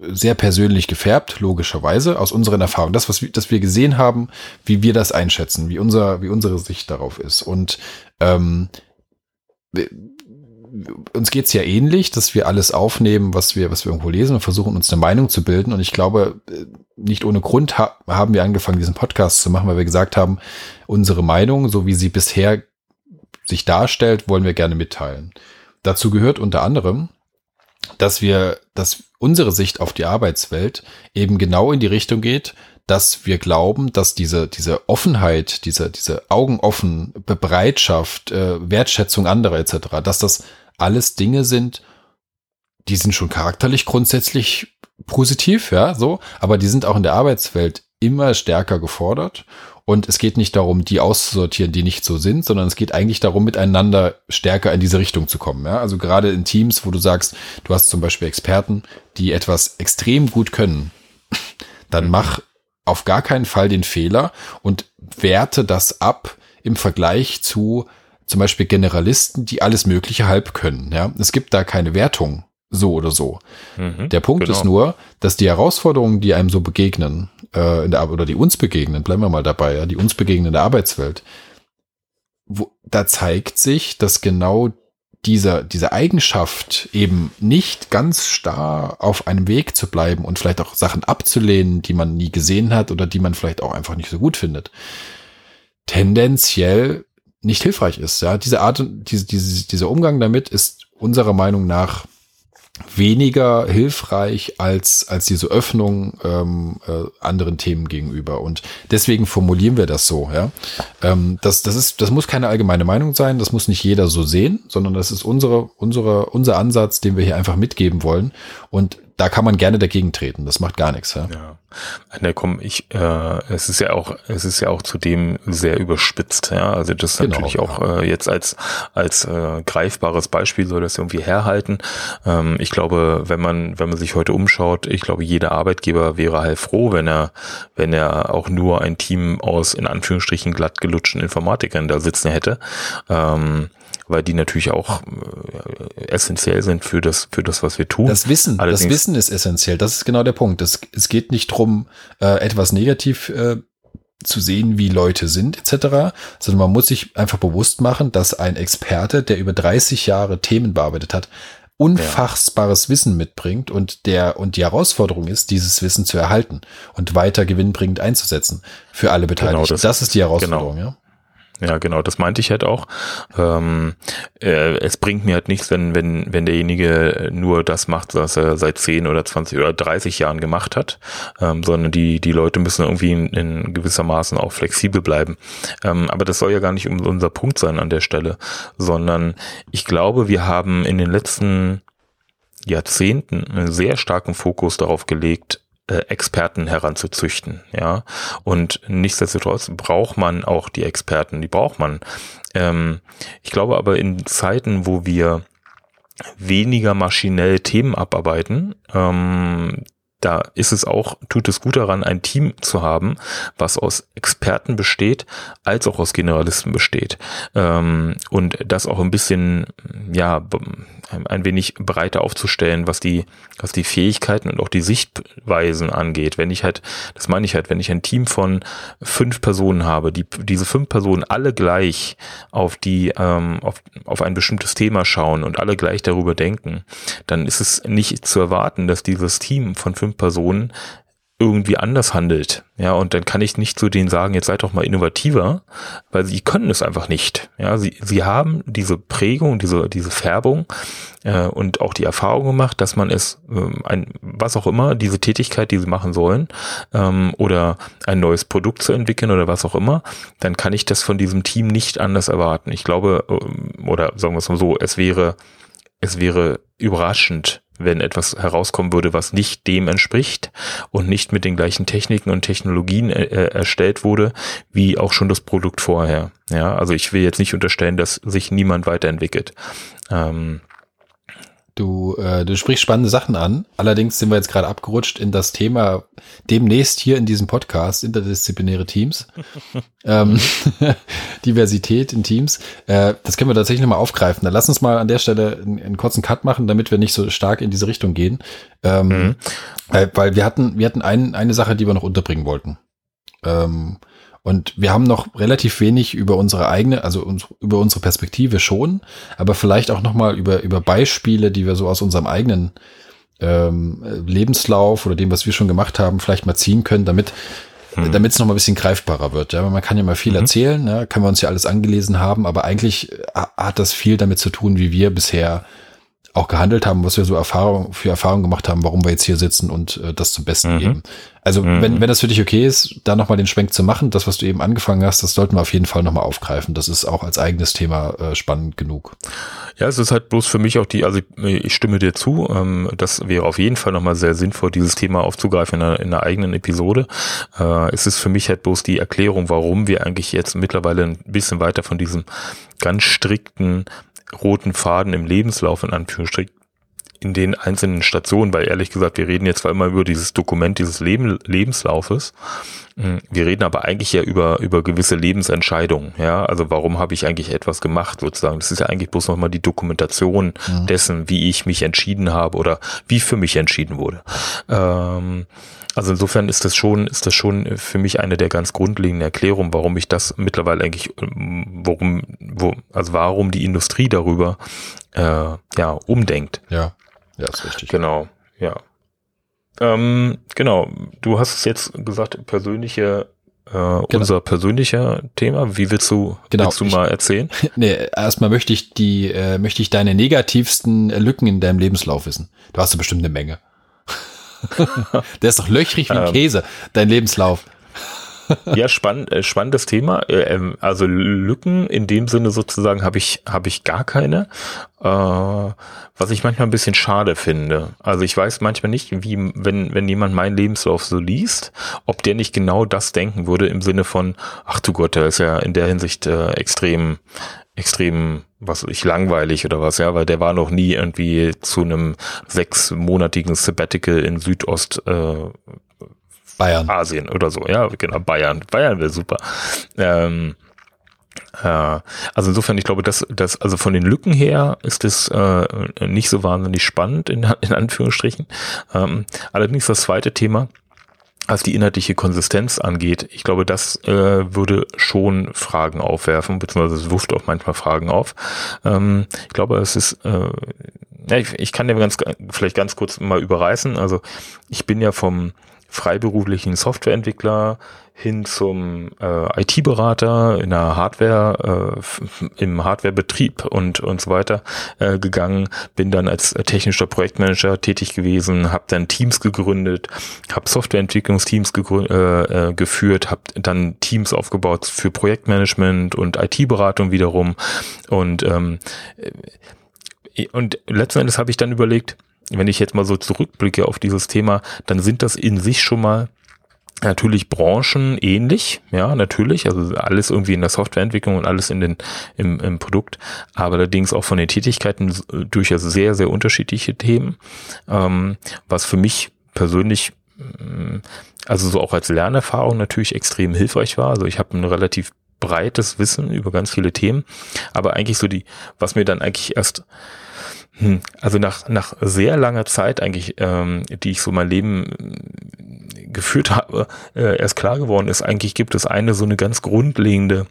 sehr persönlich gefärbt, logischerweise, aus unseren Erfahrungen. Das, was wir, das wir gesehen haben, wie wir das einschätzen, wie unser, wie unsere Sicht darauf ist. Und ähm, uns geht's ja ähnlich, dass wir alles aufnehmen, was wir, was wir irgendwo lesen und versuchen uns eine Meinung zu bilden. Und ich glaube, äh, nicht ohne Grund ha haben wir angefangen, diesen Podcast zu machen, weil wir gesagt haben, unsere Meinung, so wie sie bisher sich darstellt, wollen wir gerne mitteilen. Dazu gehört unter anderem, dass wir, dass unsere Sicht auf die Arbeitswelt eben genau in die Richtung geht, dass wir glauben, dass diese, diese Offenheit, diese, diese Augenoffen, Bereitschaft, äh, Wertschätzung anderer etc., dass das alles Dinge sind, die sind schon charakterlich grundsätzlich positiv, ja, so, aber die sind auch in der Arbeitswelt immer stärker gefordert. Und es geht nicht darum, die auszusortieren, die nicht so sind, sondern es geht eigentlich darum, miteinander stärker in diese Richtung zu kommen. Ja? Also gerade in Teams, wo du sagst, du hast zum Beispiel Experten, die etwas extrem gut können, *laughs* dann mhm. mach auf gar keinen Fall den Fehler und werte das ab im Vergleich zu zum Beispiel Generalisten, die alles Mögliche halb können. Ja, es gibt da keine Wertung, so oder so. Mhm, der Punkt genau. ist nur, dass die Herausforderungen, die einem so begegnen, äh, in der, oder die uns begegnen, bleiben wir mal dabei, ja, die uns begegnen in der Arbeitswelt, wo, da zeigt sich, dass genau dieser, diese Eigenschaft eben nicht ganz starr auf einem Weg zu bleiben und vielleicht auch Sachen abzulehnen, die man nie gesehen hat oder die man vielleicht auch einfach nicht so gut findet, tendenziell nicht hilfreich ist. Ja, diese Art, diese, diese, dieser Umgang damit ist unserer Meinung nach weniger hilfreich als, als diese Öffnung ähm, äh, anderen Themen gegenüber. Und deswegen formulieren wir das so. Ja? Ähm, das, das, ist, das muss keine allgemeine Meinung sein, das muss nicht jeder so sehen, sondern das ist unsere, unsere, unser Ansatz, den wir hier einfach mitgeben wollen. Und da kann man gerne dagegen treten. Das macht gar nichts. Ja. ja. Ne, komm, ich, äh, es ist ja auch, es ist ja auch zudem sehr überspitzt. Ja, also das genau, natürlich auch äh, jetzt als als äh, greifbares Beispiel soll das irgendwie herhalten. Ähm, ich glaube, wenn man wenn man sich heute umschaut, ich glaube, jeder Arbeitgeber wäre halt froh, wenn er wenn er auch nur ein Team aus in Anführungsstrichen glatt gelutschten Informatikern da sitzen hätte. Ähm, weil die natürlich auch äh, essentiell sind für das, für das, was wir tun. Das Wissen, Allerdings, das Wissen ist essentiell. Das ist genau der Punkt. Es, es geht nicht drum, äh, etwas negativ äh, zu sehen, wie Leute sind, etc., sondern man muss sich einfach bewusst machen, dass ein Experte, der über 30 Jahre Themen bearbeitet hat, unfassbares ja. Wissen mitbringt und der und die Herausforderung ist, dieses Wissen zu erhalten und weiter gewinnbringend einzusetzen für alle Beteiligten. Genau, das, das ist die Herausforderung, genau. ja. Ja, genau, das meinte ich halt auch. Ähm, äh, es bringt mir halt nichts, wenn, wenn, wenn derjenige nur das macht, was er seit 10 oder 20 oder 30 Jahren gemacht hat, ähm, sondern die, die Leute müssen irgendwie in, in gewissermaßen auch flexibel bleiben. Ähm, aber das soll ja gar nicht unser Punkt sein an der Stelle, sondern ich glaube, wir haben in den letzten Jahrzehnten einen sehr starken Fokus darauf gelegt, Experten heranzuzüchten, ja. Und nichtsdestotrotz braucht man auch die Experten, die braucht man. Ähm, ich glaube aber in Zeiten, wo wir weniger maschinell Themen abarbeiten, ähm, da ist es auch, tut es gut daran, ein Team zu haben, was aus Experten besteht, als auch aus Generalisten besteht. Ähm, und das auch ein bisschen, ja, ein wenig breiter aufzustellen, was die, was die Fähigkeiten und auch die Sichtweisen angeht. Wenn ich halt, das meine ich halt, wenn ich ein Team von fünf Personen habe, die diese fünf Personen alle gleich auf die, ähm, auf, auf ein bestimmtes Thema schauen und alle gleich darüber denken, dann ist es nicht zu erwarten, dass dieses Team von fünf Personen irgendwie anders handelt. Ja, und dann kann ich nicht zu denen sagen, jetzt seid doch mal innovativer, weil sie können es einfach nicht. Ja, sie, sie haben diese Prägung, diese, diese Färbung äh, und auch die Erfahrung gemacht, dass man es, ähm, ein, was auch immer, diese Tätigkeit, die sie machen sollen, ähm, oder ein neues Produkt zu entwickeln oder was auch immer, dann kann ich das von diesem Team nicht anders erwarten. Ich glaube, ähm, oder sagen wir es mal so, es wäre, es wäre überraschend, wenn etwas herauskommen würde, was nicht dem entspricht und nicht mit den gleichen Techniken und Technologien äh, äh, erstellt wurde, wie auch schon das Produkt vorher. Ja, also ich will jetzt nicht unterstellen, dass sich niemand weiterentwickelt. Ähm, Du, äh, du sprichst spannende Sachen an. Allerdings sind wir jetzt gerade abgerutscht in das Thema demnächst hier in diesem Podcast, interdisziplinäre Teams. *laughs* ähm, *laughs* Diversität in Teams. Äh, das können wir tatsächlich nochmal aufgreifen. Dann lass uns mal an der Stelle einen, einen, kurzen Cut machen, damit wir nicht so stark in diese Richtung gehen. Ähm, mhm. äh, weil wir hatten, wir hatten ein, eine Sache, die wir noch unterbringen wollten. Ähm, Und wir haben noch relativ wenig über unsere eigene, also uns, über unsere Perspektive schon, aber vielleicht auch nochmal über, über Beispiele, die wir so aus unserem eigenen ähm, Lebenslauf oder dem, was wir schon gemacht haben, vielleicht mal ziehen können, damit mhm. damit es noch mal ein bisschen greifbarer wird. Ja, man kann ja mal viel mhm. erzählen, ne? können wir uns ja alles angelesen haben, aber eigentlich äh, hat das viel damit zu tun, wie wir bisher auch gehandelt haben, was wir so Erfahrung für Erfahrungen gemacht haben, warum wir jetzt hier sitzen und äh, das zum Besten mhm. geben. Also mhm. wenn, wenn das für dich okay ist, da nochmal den Schwenk zu machen, das, was du eben angefangen hast, das sollten wir auf jeden Fall nochmal aufgreifen. Das ist auch als eigenes Thema äh, spannend genug. Ja, es ist halt bloß für mich auch die, also ich, ich stimme dir zu, ähm, das wäre auf jeden Fall nochmal sehr sinnvoll, dieses Thema aufzugreifen in einer, in einer eigenen Episode. Äh, es ist für mich halt bloß die Erklärung, warum wir eigentlich jetzt mittlerweile ein bisschen weiter von diesem ganz strikten roten Faden im Lebenslauf in Anführungsstrichen in den einzelnen Stationen, weil ehrlich gesagt, wir reden jetzt zwar immer über dieses Dokument dieses Leben, Lebenslaufes, hm, wir reden aber eigentlich ja über, über gewisse Lebensentscheidungen, ja, also warum habe ich eigentlich etwas gemacht sozusagen, das ist ja eigentlich bloß nochmal die Dokumentation ja. dessen, wie ich mich entschieden habe oder wie für mich entschieden wurde. Ähm, also insofern ist das schon, ist das schon für mich eine der ganz grundlegenden Erklärungen, warum ich das mittlerweile eigentlich, warum, wo, also warum die Industrie darüber äh, ja umdenkt. Ja, ja, ist richtig. Genau, ja. Ähm, genau, du hast es jetzt gesagt, persönliche äh, genau. unser persönlicher Thema. Wie willst du, genau. willst du mal erzählen? *laughs* nee, erstmal möchte ich die, äh, möchte ich deine negativsten Lücken in deinem Lebenslauf wissen. Du hast ja bestimmt eine Menge. *laughs* Der ist doch löchrig wie ähm, Käse, dein Lebenslauf. ja, spannend, äh, spannendes Thema. Äh, ähm, also Lücken in dem Sinne sozusagen habe ich habe ich gar keine. Äh, was ich manchmal ein bisschen schade finde. Also ich weiß manchmal nicht, wie wenn wenn jemand meinen Lebenslauf so liest, ob der nicht genau das denken würde im Sinne von, ach du Gott, der ist ja in der Hinsicht äh, extrem extrem, was ich langweilig oder was, ja, weil der war noch nie irgendwie zu einem sechsmonatigen Sabbatical in Südost äh, Bayern. Asien oder so, ja, genau, Bayern. Bayern wäre super. Ähm, äh, also insofern, ich glaube, dass das, also von den Lücken her ist es äh, nicht so wahnsinnig spannend, in, in Anführungsstrichen. Ähm, allerdings das zweite Thema, was die inhaltliche Konsistenz angeht, ich glaube, das äh, würde schon Fragen aufwerfen, beziehungsweise es wirft auch manchmal Fragen auf. Ähm, ich glaube, es ist, äh, ja, ich, ich kann dir ganz, vielleicht ganz kurz mal überreißen. Also ich bin ja vom freiberuflichen Softwareentwickler hin zum äh, IT-Berater in der Hardware, äh, im Hardwarebetrieb und und so weiter äh, gegangen, bin dann als technischer Projektmanager tätig gewesen, habe dann Teams gegründet, habe Softwareentwicklungsteams äh, äh, geführt, habe dann Teams aufgebaut für Projektmanagement und IT-Beratung wiederum. Und ähm, äh, und letzten Endes habe ich dann überlegt, wenn ich jetzt mal so zurückblicke auf dieses Thema, dann sind das in sich schon mal natürlich Branchen ähnlich, ja, natürlich, also alles irgendwie in der Softwareentwicklung und alles in den, im, im Produkt, aber allerdings auch von den Tätigkeiten durchaus sehr, sehr unterschiedliche Themen, ähm, was für mich persönlich mm, also so auch als Lernerfahrung natürlich extrem hilfreich war. Also ich habe ein relativ breites Wissen über ganz viele Themen, aber eigentlich so die, was mir dann eigentlich erst hm, also nach, nach sehr langer Zeit eigentlich, ähm, die ich so mein Leben äh, geführt habe, äh, erst klar geworden ist, eigentlich gibt es eine so eine ganz grundlegende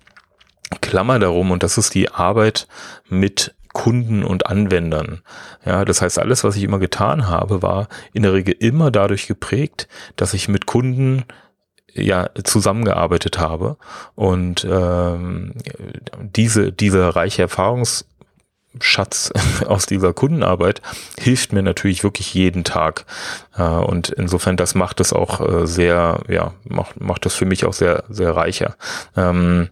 Klammer darum und das ist die Arbeit mit Kunden und Anwendern. Ja, das heißt, alles, was ich immer getan habe, war in der Regel immer dadurch geprägt, dass ich mit Kunden ja zusammengearbeitet habe und ähm, diese diese reiche Erfahrungs Schatz *laughs* aus dieser Kundenarbeit hilft mir natürlich wirklich jeden Tag. Äh, und insofern, das macht es auch äh, sehr, ja, macht, macht das für mich auch sehr, sehr reicher. Ähm,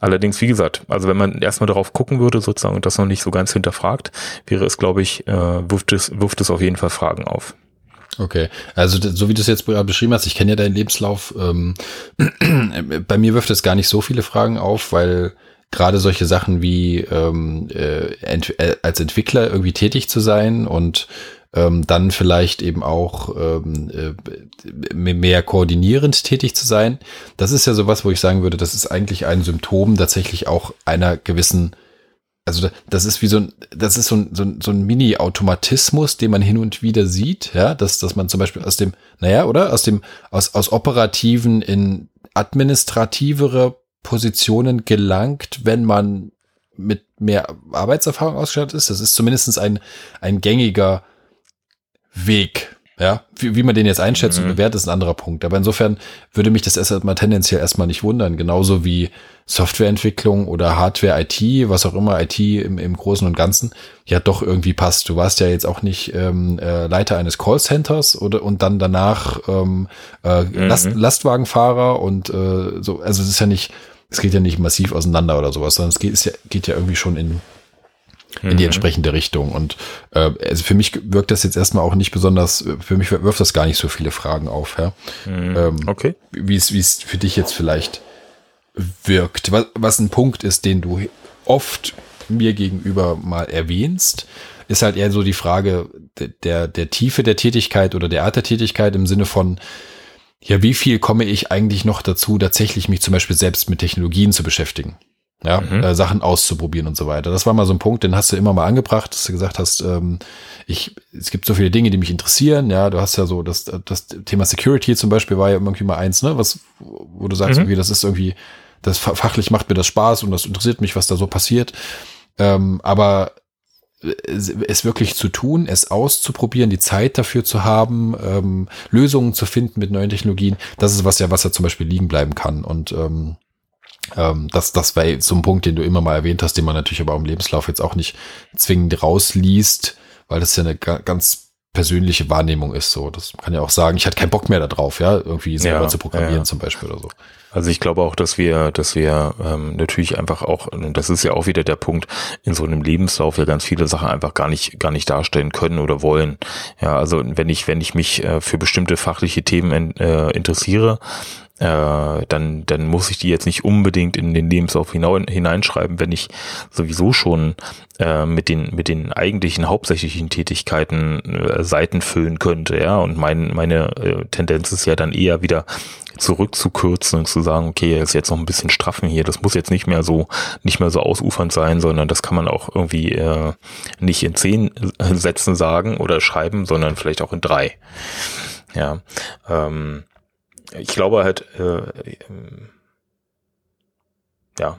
allerdings, wie gesagt, also wenn man erstmal darauf gucken würde sozusagen und das noch nicht so ganz hinterfragt, wäre es, glaube ich, äh, wirft es, wirft es auf jeden Fall Fragen auf. Okay, also so wie du es jetzt beschrieben hast, ich kenne ja deinen Lebenslauf, ähm, *clears throat* bei mir wirft es gar nicht so viele Fragen auf, weil gerade solche Sachen wie ähm, äh, ent äh, als Entwickler irgendwie tätig zu sein und ähm, dann vielleicht eben auch ähm, äh, mehr koordinierend tätig zu sein. Das ist ja sowas, wo ich sagen würde, das ist eigentlich ein Symptom tatsächlich auch einer gewissen also das ist wie so ein, das ist so ein, so ein, so ein Mini-Automatismus, den man hin und wieder sieht, ja, dass, dass man zum Beispiel aus dem, naja, oder? Aus dem, aus, aus operativen in administrativere Positionen gelangt, wenn man mit mehr Arbeitserfahrung ausgestattet ist. Das ist zumindest ein, ein gängiger Weg. Ja, wie, wie man den jetzt einschätzt mhm. und bewertet, ist ein anderer Punkt. Aber insofern würde mich das erstmal tendenziell erstmal nicht wundern. Genauso wie Softwareentwicklung oder Hardware, IT, was auch immer, IT im, im Großen und Ganzen, ja doch irgendwie passt. Du warst ja jetzt auch nicht ähm, äh, Leiter eines Callcenters oder und dann danach ähm, äh, mhm. Last, Lastwagenfahrer und äh, so. Also es ist ja nicht, es geht ja nicht massiv auseinander oder sowas, sondern es geht, es ja, geht ja irgendwie schon in in die mhm. entsprechende Richtung. Und äh, also für mich wirkt das jetzt erstmal auch nicht besonders, für mich wirft das gar nicht so viele Fragen auf. Ja? Mhm. Ähm, okay. Wie es, wie es für dich jetzt vielleicht wirkt. Was, was ein Punkt ist, den du oft mir gegenüber mal erwähnst, ist halt eher so die Frage der, der Tiefe der Tätigkeit oder der Art der Tätigkeit im Sinne von, ja, wie viel komme ich eigentlich noch dazu, tatsächlich mich zum Beispiel selbst mit Technologien zu beschäftigen? ja, mhm. äh, Sachen auszuprobieren und so weiter. Das war mal so ein Punkt, den hast du immer mal angebracht, dass du gesagt hast, ähm, ich, es gibt so viele Dinge, die mich interessieren. Ja, du hast ja so das, das Thema Security zum Beispiel war ja irgendwie mal eins, ne, was, wo du sagst, mhm. okay, das ist irgendwie, das fachlich macht mir das Spaß und das interessiert mich, was da so passiert. Ähm, aber es wirklich zu tun, es auszuprobieren, die Zeit dafür zu haben, ähm, Lösungen zu finden mit neuen Technologien, das ist was ja, was ja zum Beispiel liegen bleiben kann. Und ähm, ähm, das, das war so ein Punkt, den du immer mal erwähnt hast, den man natürlich aber im Lebenslauf jetzt auch nicht zwingend rausliest, weil das ja eine ganz persönliche Wahrnehmung ist. So, das kann ja auch sagen, ich hatte keinen Bock mehr darauf, ja, irgendwie selber ja, zu programmieren ja. zum Beispiel oder so. Also ich glaube auch, dass wir, dass wir ähm, natürlich einfach auch, und das ist ja auch wieder der Punkt, in so einem Lebenslauf ja ganz viele Sachen einfach gar nicht, gar nicht darstellen können oder wollen. Ja, also wenn ich, wenn ich mich äh, für bestimmte fachliche Themen äh, interessiere, äh, dann, dann muss ich die jetzt nicht unbedingt in den Lebenslauf hineinschreiben, wenn ich sowieso schon äh, mit den mit den eigentlichen hauptsächlichen Tätigkeiten äh, Seiten füllen könnte, ja. Und mein, meine äh, Tendenz ist ja dann eher wieder zurückzukürzen und zu sagen, okay, ist jetzt noch ein bisschen straffen hier, das muss jetzt nicht mehr so, nicht mehr so ausufernd sein, sondern das kann man auch irgendwie äh, nicht in zehn Sätzen sagen oder schreiben, sondern vielleicht auch in drei. Ja. Ähm, ich glaube halt, äh, äh, ja.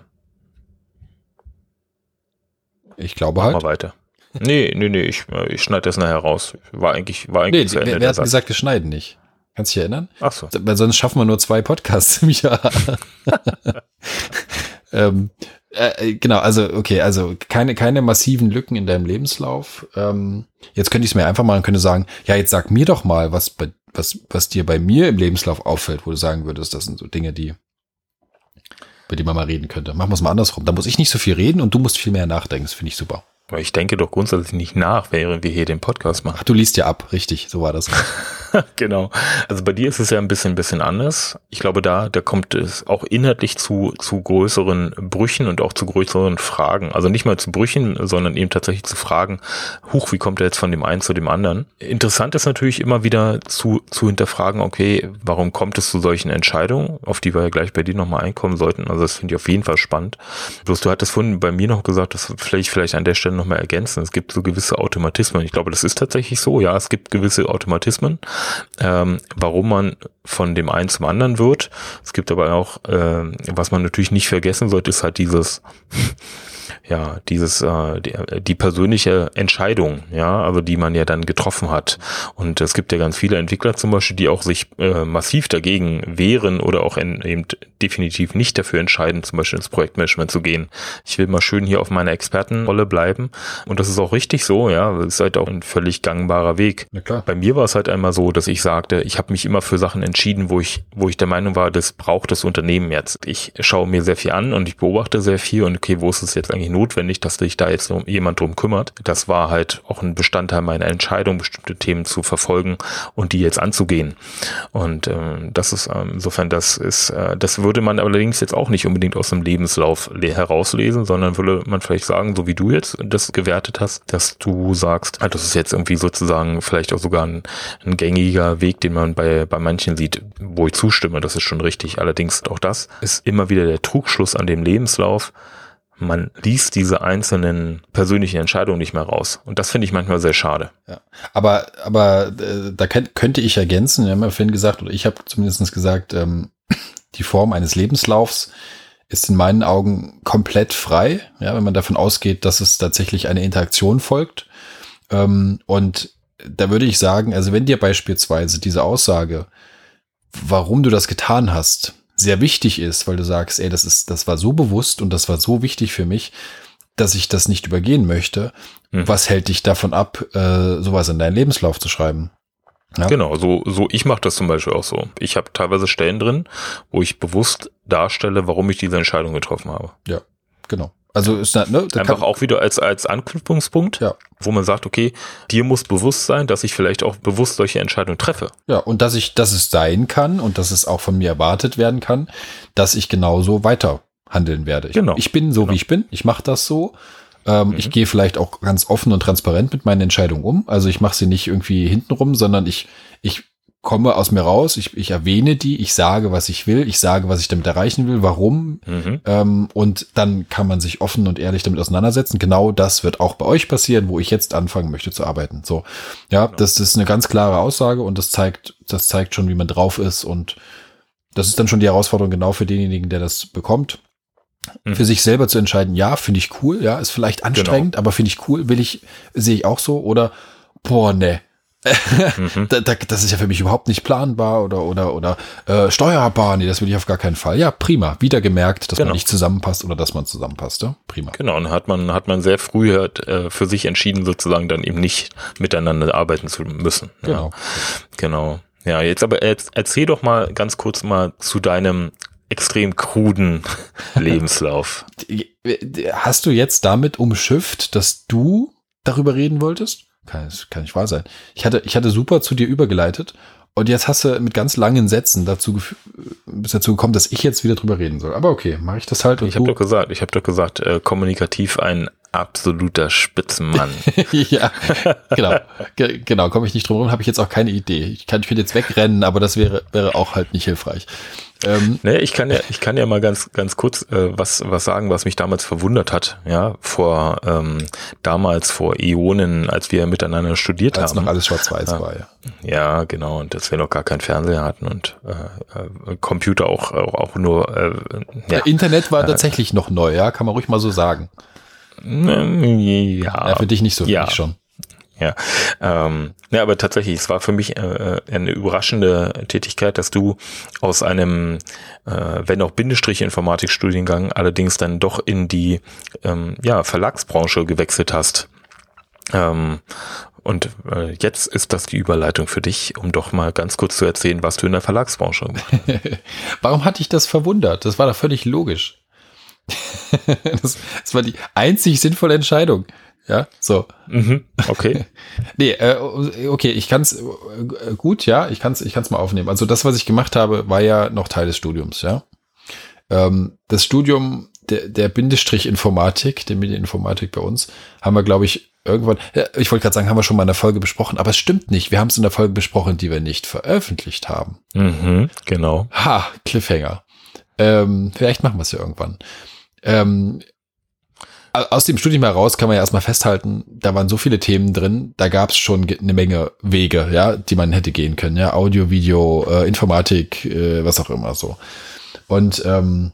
Ich glaube halt. Mal weiter. Nee, nee, nee, ich, ich schneide das nachher raus. War eigentlich, war eigentlich nee, zu Ende. Wer, wer hat gesagt, wir schneiden nicht? Kannst du dich erinnern? Ach so. Weil sonst schaffen wir nur zwei Podcasts im Jahr. *laughs* ähm, äh, genau, also okay, also keine, keine massiven Lücken in deinem Lebenslauf. Ähm, jetzt könnte ich es mir einfach mal und könnte sagen, ja, jetzt sag mir doch mal, was bei was, was dir bei mir im Lebenslauf auffällt, wo du sagen würdest, das sind so Dinge, die, über die man mal reden könnte. Machen wir es mal andersrum. Da muss ich nicht so viel reden und du musst viel mehr nachdenken. Das finde ich super. Ich denke doch grundsätzlich nicht nach, während wir hier den Podcast machen. Ach, du liest ja ab, richtig, so war das. *laughs* genau. Also bei dir ist es ja ein bisschen, bisschen anders. Ich glaube, da, da kommt es auch inhaltlich zu, zu größeren Brüchen und auch zu größeren Fragen. Also nicht mal zu Brüchen, sondern eben tatsächlich zu Fragen, huch, wie kommt er jetzt von dem einen zu dem anderen? Interessant ist natürlich immer wieder zu, zu hinterfragen, okay, warum kommt es zu solchen Entscheidungen, auf die wir ja gleich bei dir nochmal einkommen sollten. Also das finde ich auf jeden Fall spannend. Bloß du hattest vorhin bei mir noch gesagt, dass vielleicht, vielleicht an der Stelle nochmal ergänzen. Es gibt so gewisse Automatismen. Ich glaube, das ist tatsächlich so. Ja, es gibt gewisse Automatismen, ähm, warum man von dem einen zum anderen wird. Es gibt aber auch, äh, was man natürlich nicht vergessen sollte, ist halt dieses ja, dieses, äh, die, die persönliche Entscheidung, ja, also die man ja dann getroffen hat. Und es gibt ja ganz viele Entwickler zum Beispiel, die auch sich äh, massiv dagegen wehren oder auch in, eben definitiv nicht dafür entscheiden, zum Beispiel ins Projektmanagement zu gehen. Ich will mal schön hier auf meiner Expertenrolle bleiben. Und das ist auch richtig so, ja, das ist halt auch ein völlig gangbarer Weg. Bei mir war es halt einmal so, dass ich sagte, ich habe mich immer für Sachen entschieden, wo ich, wo ich der Meinung war, das braucht das Unternehmen jetzt. Ich schaue mir sehr viel an und ich beobachte sehr viel und okay, wo ist es jetzt eigentlich notwendig, dass sich da jetzt jemand drum kümmert. Das war halt auch ein Bestandteil meiner Entscheidung, bestimmte Themen zu verfolgen und die jetzt anzugehen. Und ähm, das ist ähm, insofern, das ist, äh, das würde man allerdings jetzt auch nicht unbedingt aus dem Lebenslauf herauslesen, sondern würde man vielleicht sagen, so wie du jetzt das gewertet hast, dass du sagst, ah, das ist jetzt irgendwie sozusagen vielleicht auch sogar ein, ein gängiger Weg, den man bei, bei manchen sieht, wo ich zustimme, das ist schon richtig. Allerdings auch das ist immer wieder der Trugschluss an dem Lebenslauf, man liest diese einzelnen persönlichen Entscheidungen nicht mehr raus. Und das finde ich manchmal sehr schade. Ja. Aber, aber äh, da könnte ich ergänzen, wir haben ja vorhin gesagt, oder ich habe zumindest gesagt, ähm, *clears throat* die Form eines Lebenslaufs ist in meinen Augen komplett frei, ja, wenn man davon ausgeht, dass es tatsächlich eine Interaktion folgt. Ähm, und da würde ich sagen, also wenn dir beispielsweise diese Aussage, warum du das getan hast, sehr wichtig ist, weil du sagst, ey, das ist, das war so bewusst und das war so wichtig für mich, dass ich das nicht übergehen möchte. Hm. Was hält dich davon ab, äh, sowas in deinen Lebenslauf zu schreiben? Ja. Genau, so, so ich mache das zum Beispiel auch so. Ich habe teilweise Stellen drin, wo ich bewusst darstelle, warum ich diese Entscheidung getroffen habe. Ja, genau. Also ist da, ne, da einfach auch wieder als als Anknüpfungspunkt, ja. wo man sagt, okay, dir muss bewusst sein, dass ich vielleicht auch bewusst solche Entscheidungen treffe. Ja, und dass ich, dass es sein kann und dass es auch von mir erwartet werden kann, dass ich genauso weiter handeln werde. Ich, genau. ich bin so, genau. wie ich bin. Ich mache das so. Ähm, mhm. Ich gehe vielleicht auch ganz offen und transparent mit meinen Entscheidungen um. Also ich mache sie nicht irgendwie hintenrum, sondern ich, ich komme aus mir raus, ich, ich erwähne die, ich sage, was ich will, ich sage, was ich damit erreichen will, warum. Mhm. Ähm, und dann kann man sich offen und ehrlich damit auseinandersetzen. Genau das wird auch bei euch passieren, wo ich jetzt anfangen möchte zu arbeiten. So, ja, genau. das, das ist eine ganz klare Aussage und das zeigt, das zeigt schon, wie man drauf ist. Und das ist dann schon die Herausforderung genau für denjenigen, der das bekommt. Mhm. Für sich selber zu entscheiden, ja, finde ich cool, ja, ist vielleicht anstrengend, genau. aber finde ich cool, will ich, sehe ich auch so, oder boah, ne, mhm. *laughs* da, da, das ist ja für mich überhaupt nicht planbar oder oder oder äh, steuerbar. Nee, das will ich auf gar keinen Fall. Ja, prima. Wieder gemerkt, dass genau. man nicht zusammenpasst oder dass man zusammenpasst. Ja? Prima. Genau, und hat man hat man sehr früh äh, für sich entschieden, sozusagen dann eben nicht miteinander arbeiten zu müssen. Genau. Ja. Genau. Ja, jetzt aber erzähl doch mal ganz kurz mal zu deinem extrem kruden *laughs* Lebenslauf. Hast du jetzt damit umschifft, dass du darüber reden wolltest? Kann, kann nicht wahr sein. Ich hatte, ich hatte super zu dir übergeleitet und jetzt hast du mit ganz langen Sätzen dazu bist dazu gekommen, dass ich jetzt wieder drüber reden soll. Aber okay, mache ich das halt. ich habe doch gesagt, ich habe doch gesagt, äh, kommunikativ ein absoluter Spitzenmann. *laughs* ja, genau, G genau, komme ich nicht drum herum, habe ich jetzt auch keine Idee. Ich kann, ich könnte jetzt wegrennen, aber das wäre wäre auch halt nicht hilfreich. Ähm, nee, ich kann ja, ich kann ja mal ganz, ganz kurz äh, was, was sagen, was mich damals verwundert hat. Ja, vor ähm, damals vor Äonen, als wir miteinander studiert als haben. Als noch alles schwarz-weiß äh, war, ja. Ja, genau. Und dass wir noch gar keinen Fernseher hatten und äh, äh, Computer auch, auch, auch nur. Äh, ja. Internet war äh, tatsächlich noch neu, ja, kann man ruhig mal so sagen. Ja. ja für dich nicht so, ja. ich schon. Ja, ähm, ja, aber tatsächlich, es war für mich äh, eine überraschende Tätigkeit, dass du aus einem, äh, wenn auch Bindestrich-Informatik-Studiengang, allerdings dann doch in die ähm, ja, Verlagsbranche gewechselt hast. Ähm, und äh, jetzt ist das die Überleitung für dich, um doch mal ganz kurz zu erzählen, was du in der Verlagsbranche gemacht hast. *laughs* Warum hatte ich das verwundert? Das war doch völlig logisch. *laughs* das, das war die einzig sinnvolle Entscheidung. Ja, so. Mhm, okay. *laughs* nee, äh, okay, ich kann es äh, gut, ja, ich kann es ich kann's mal aufnehmen. Also das, was ich gemacht habe, war ja noch Teil des Studiums, ja. Ähm, das Studium der, der Bindestrich Informatik, der Medieninformatik bei uns, haben wir, glaube ich, irgendwann, ja, ich wollte gerade sagen, haben wir schon mal in der Folge besprochen, aber es stimmt nicht. Wir haben es in der Folge besprochen, die wir nicht veröffentlicht haben. Mhm, genau. Ha, Cliffhanger. Ähm, vielleicht machen wir es ja irgendwann. Ähm, aus dem Studium heraus kann man ja erstmal festhalten, da waren so viele Themen drin, da gab es schon eine Menge Wege, ja, die man hätte gehen können, ja, Audio, Video, äh, Informatik, äh, was auch immer so. Und ähm,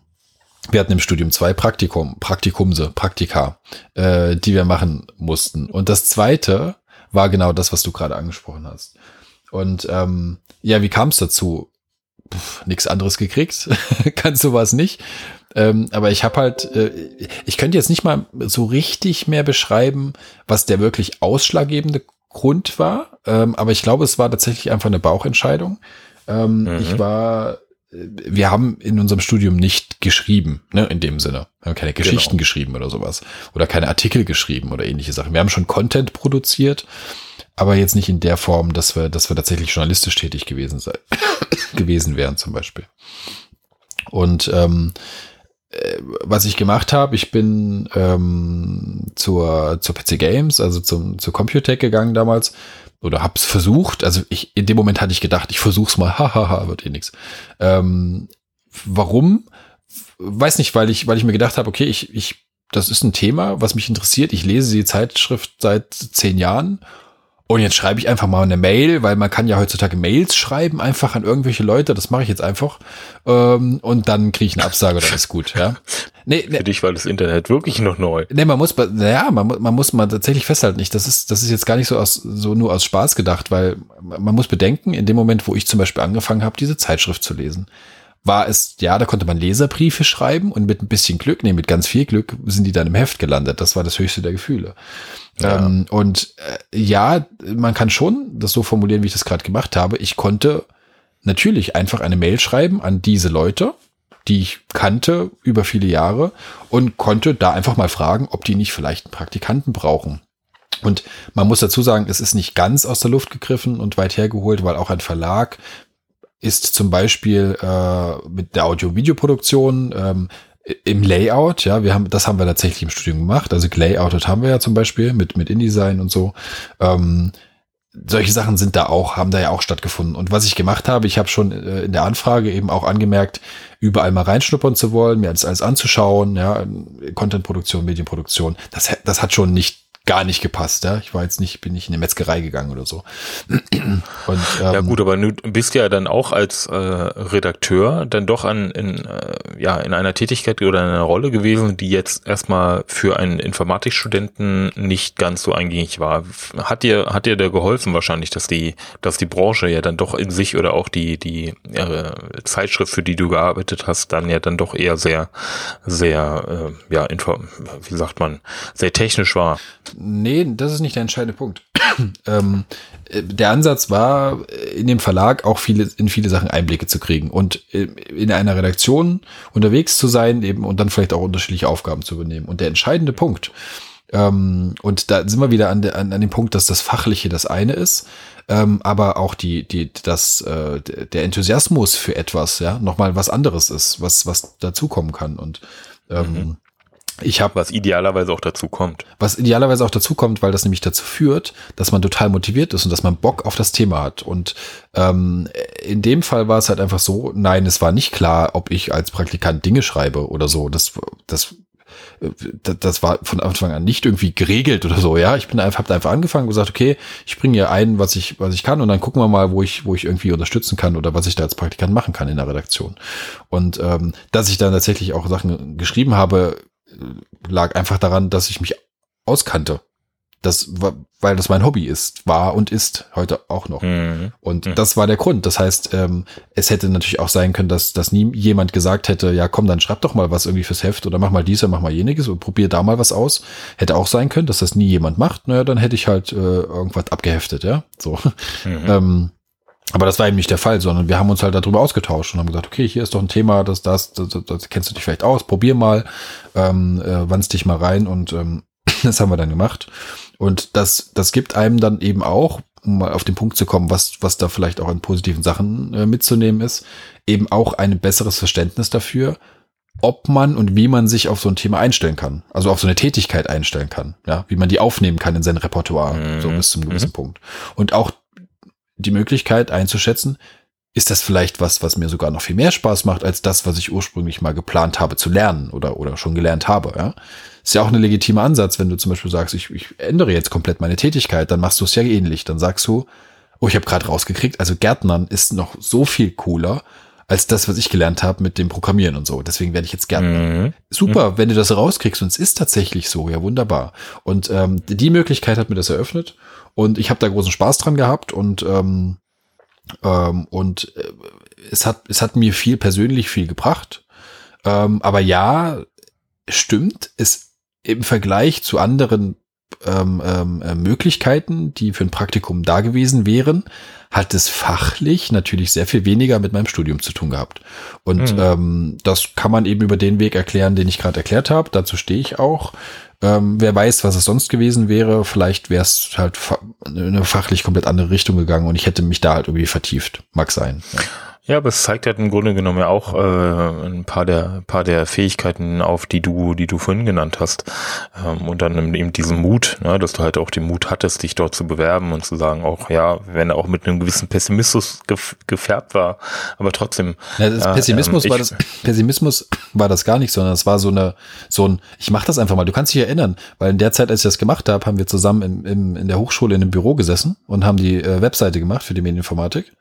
wir hatten im Studium zwei Praktikum, Praktikumse, Praktika, äh, die wir machen mussten. Und das zweite war genau das, was du gerade angesprochen hast. Und ähm, ja, wie kam es dazu? Nichts anderes gekriegt, *laughs* kannst du was nicht. Ähm, aber ich habe halt, äh, ich könnte jetzt nicht mal so richtig mehr beschreiben, was der wirklich ausschlaggebende Grund war. Ähm, aber ich glaube, es war tatsächlich einfach eine Bauchentscheidung. Ähm, mhm. Ich war, äh, wir haben in unserem Studium nicht geschrieben, ne, in dem Sinne. Wir haben keine. Geschichten genau. geschrieben oder sowas. Oder keine Artikel geschrieben oder ähnliche Sachen. Wir haben schon Content produziert, aber jetzt nicht in der Form, dass wir, dass wir tatsächlich journalistisch tätig gewesen sein, *coughs* gewesen wären zum Beispiel. Und ähm, äh, was ich gemacht habe, ich bin ähm, zur, zur PC Games, also zum, zur Computech gegangen damals oder hab's versucht. Also ich in dem Moment hatte ich gedacht, ich versuch's mal, *laughs* hahaha, wird eh nix. Ähm, warum? Weiß nicht, weil ich, weil ich mir gedacht habe, okay, ich, ich, das ist ein Thema, was mich interessiert. Ich lese die Zeitschrift seit zehn Jahren Und jetzt schreibe ich einfach mal eine Mail, weil man kann ja heutzutage Mails schreiben, einfach an irgendwelche Leute. Das mache ich jetzt einfach. Ähm, und dann kriege ich eine Absage, das ist gut, ja. Nee, *laughs* nee. Für dich war das Internet wirklich noch neu. Nee, man muss, naja, man, man muss mal tatsächlich festhalten, nicht. Das ist, das ist jetzt gar nicht so aus, so nur aus Spaß gedacht, weil man muss bedenken, in dem Moment, wo ich zum Beispiel angefangen habe, diese Zeitschrift zu lesen, war es, ja, da konnte man Leserbriefe schreiben und mit ein bisschen Glück, nee, mit ganz viel Glück sind die dann im Heft gelandet. Das war das höchste der Gefühle. Ja. Ähm, und äh, ja, man kann schon das so formulieren, wie ich das gerade gemacht habe. Ich konnte natürlich einfach eine Mail schreiben an diese Leute, die ich kannte über viele Jahre und konnte da einfach mal fragen, ob die nicht vielleicht einen Praktikanten brauchen. Und man muss dazu sagen, es ist nicht ganz aus der Luft gegriffen und weit hergeholt, weil auch ein Verlag ist zum Beispiel äh, mit der Audio-Videoproduktion ähm, im Layout, ja, wir haben, das haben wir tatsächlich im Studium gemacht. Also Layoutet haben wir ja zum Beispiel mit, mit InDesign und so. Ähm, solche Sachen sind da auch, haben da ja auch stattgefunden. Und was ich gemacht habe, ich habe schon äh, in der Anfrage eben auch angemerkt, überall mal reinschnuppern zu wollen, mir alles, alles anzuschauen, ja, Contentproduktion, Medienproduktion. Das, das hat schon nicht gar nicht gepasst. Ja? Ich war jetzt nicht, bin nicht in eine Metzgerei gegangen oder so. *clears throat* Und, ähm, ja gut, aber du bist ja dann auch als äh, Redakteur dann doch an, in, äh, ja, in einer Tätigkeit oder in einer Rolle gewesen, die jetzt erstmal für einen Informatikstudenten nicht ganz so eingängig war. Hat dir, hat dir da geholfen wahrscheinlich, dass die, dass die Branche ja dann doch in sich oder auch die, die äh, Zeitschrift, für die du gearbeitet hast, dann ja dann doch eher sehr, sehr, äh, ja, wie sagt man, sehr technisch war. Nee, das ist nicht der entscheidende Punkt. *clears throat* ähm, äh, der Ansatz war, in dem Verlag auch viele, in viele Sachen Einblicke zu kriegen und äh, in einer Redaktion unterwegs zu sein eben und dann vielleicht auch unterschiedliche Aufgaben zu übernehmen. Und der entscheidende Punkt, ähm, und da sind wir wieder an, der, an, an dem Punkt, dass das Fachliche das eine ist, ähm, aber auch die, die, das, äh, der Enthusiasmus für etwas, ja, nochmal was anderes ist, was, was dazukommen kann. Und ähm, mhm. Ich habe was idealerweise auch dazu kommt. Was idealerweise auch dazu kommt, weil das nämlich dazu führt, dass man total motiviert ist und dass man Bock auf das Thema hat. Und ähm, in dem Fall war es halt einfach so, nein, es war nicht klar, ob ich als Praktikant Dinge schreibe oder so. Das, das, das war von Anfang an nicht irgendwie geregelt oder so. Ja, ich bin einfach, habe einfach angefangen und gesagt, okay, ich bringe hier ein, was ich, was ich kann, und dann gucken wir mal, wo ich, wo ich irgendwie unterstützen kann oder was ich da als Praktikant machen kann in der Redaktion. Und ähm, dass ich dann tatsächlich auch Sachen geschrieben habe, lag einfach daran, dass ich mich auskannte. Das war, weil das mein Hobby ist, war und ist heute auch noch. Mhm. Und mhm. das war der Grund. Das heißt, ähm, es hätte natürlich auch sein können, dass, dass nie jemand gesagt hätte, ja komm, dann schreib doch mal was irgendwie fürs Heft oder mach mal dies oder mach mal jeniges und probier da mal was aus. Hätte auch sein können, dass das nie jemand macht. Naja, dann hätte ich halt äh, irgendwas abgeheftet, ja. So. Mhm. *laughs* ähm, aber das war eben nicht der Fall, sondern wir haben uns halt darüber ausgetauscht und haben gesagt, okay, hier ist doch ein Thema, das, das, das, das, kennst du dich vielleicht aus, probier mal, ähm, äh, wannst dich mal rein und ähm, *clears throat* das haben wir dann gemacht. Und das, das gibt einem dann eben auch, um mal auf den Punkt zu kommen, was, was da vielleicht auch an positiven Sachen äh, mitzunehmen ist, eben auch ein besseres Verständnis dafür, ob man und wie man sich auf so ein Thema einstellen kann. Also auf so eine Tätigkeit einstellen kann. Ja, wie man die aufnehmen kann in sein Repertoire, mhm. so bis zum gewissen mhm. Punkt. Und auch die Möglichkeit einzuschätzen, ist das vielleicht was, was mir sogar noch viel mehr Spaß macht, als das, was ich ursprünglich mal geplant habe zu lernen oder, oder schon gelernt habe. Ja? Ist ja auch ein legitimer Ansatz, wenn du zum Beispiel sagst, ich, ich ändere jetzt komplett meine Tätigkeit, dann machst du es ja ähnlich. Dann sagst du, oh, ich habe gerade rausgekriegt, also Gärtnern ist noch so viel cooler als das, was ich gelernt habe mit dem Programmieren und so. Deswegen werde ich jetzt Gärtner. Mhm. Super, mhm. wenn du das rauskriegst und es ist tatsächlich so, ja wunderbar. Und ähm, die Möglichkeit hat mir das eröffnet und ich habe da großen Spaß dran gehabt und ähm, ähm, und äh, es hat es hat mir viel persönlich viel gebracht. Ähm, aber ja, stimmt, es im Vergleich zu anderen ähm, ähm, äh, Möglichkeiten, die für ein Praktikum da gewesen wären, hat es fachlich natürlich sehr viel weniger mit meinem Studium zu tun gehabt. Und mhm. ähm, das kann man eben über den Weg erklären, den ich gerade erklärt habe. Dazu stehe ich auch. Ähm, wer weiß, was es sonst gewesen wäre. Vielleicht wäre es halt in eine fachlich komplett andere Richtung gegangen und ich hätte mich da halt irgendwie vertieft. Mag sein. Ja. Ja, aber es zeigt halt im Grunde genommen ja auch äh, ein paar der paar der Fähigkeiten auf, die du die du vorhin genannt hast ähm, und dann eben diesen Mut, ne, dass du halt auch den Mut hattest, dich dort zu bewerben und zu sagen, auch ja, wenn er auch mit einem gewissen Pessimismus gef gefärbt war, aber trotzdem. Ja, das Pessimismus ähm, war das Pessimismus war das gar nicht, sondern es war so eine so ein ich mach das einfach mal. Du kannst dich erinnern, weil in der Zeit, als ich das gemacht habe, haben wir zusammen im, im, in der Hochschule in einem Büro gesessen und haben die äh, Webseite gemacht für die Medieninformatik.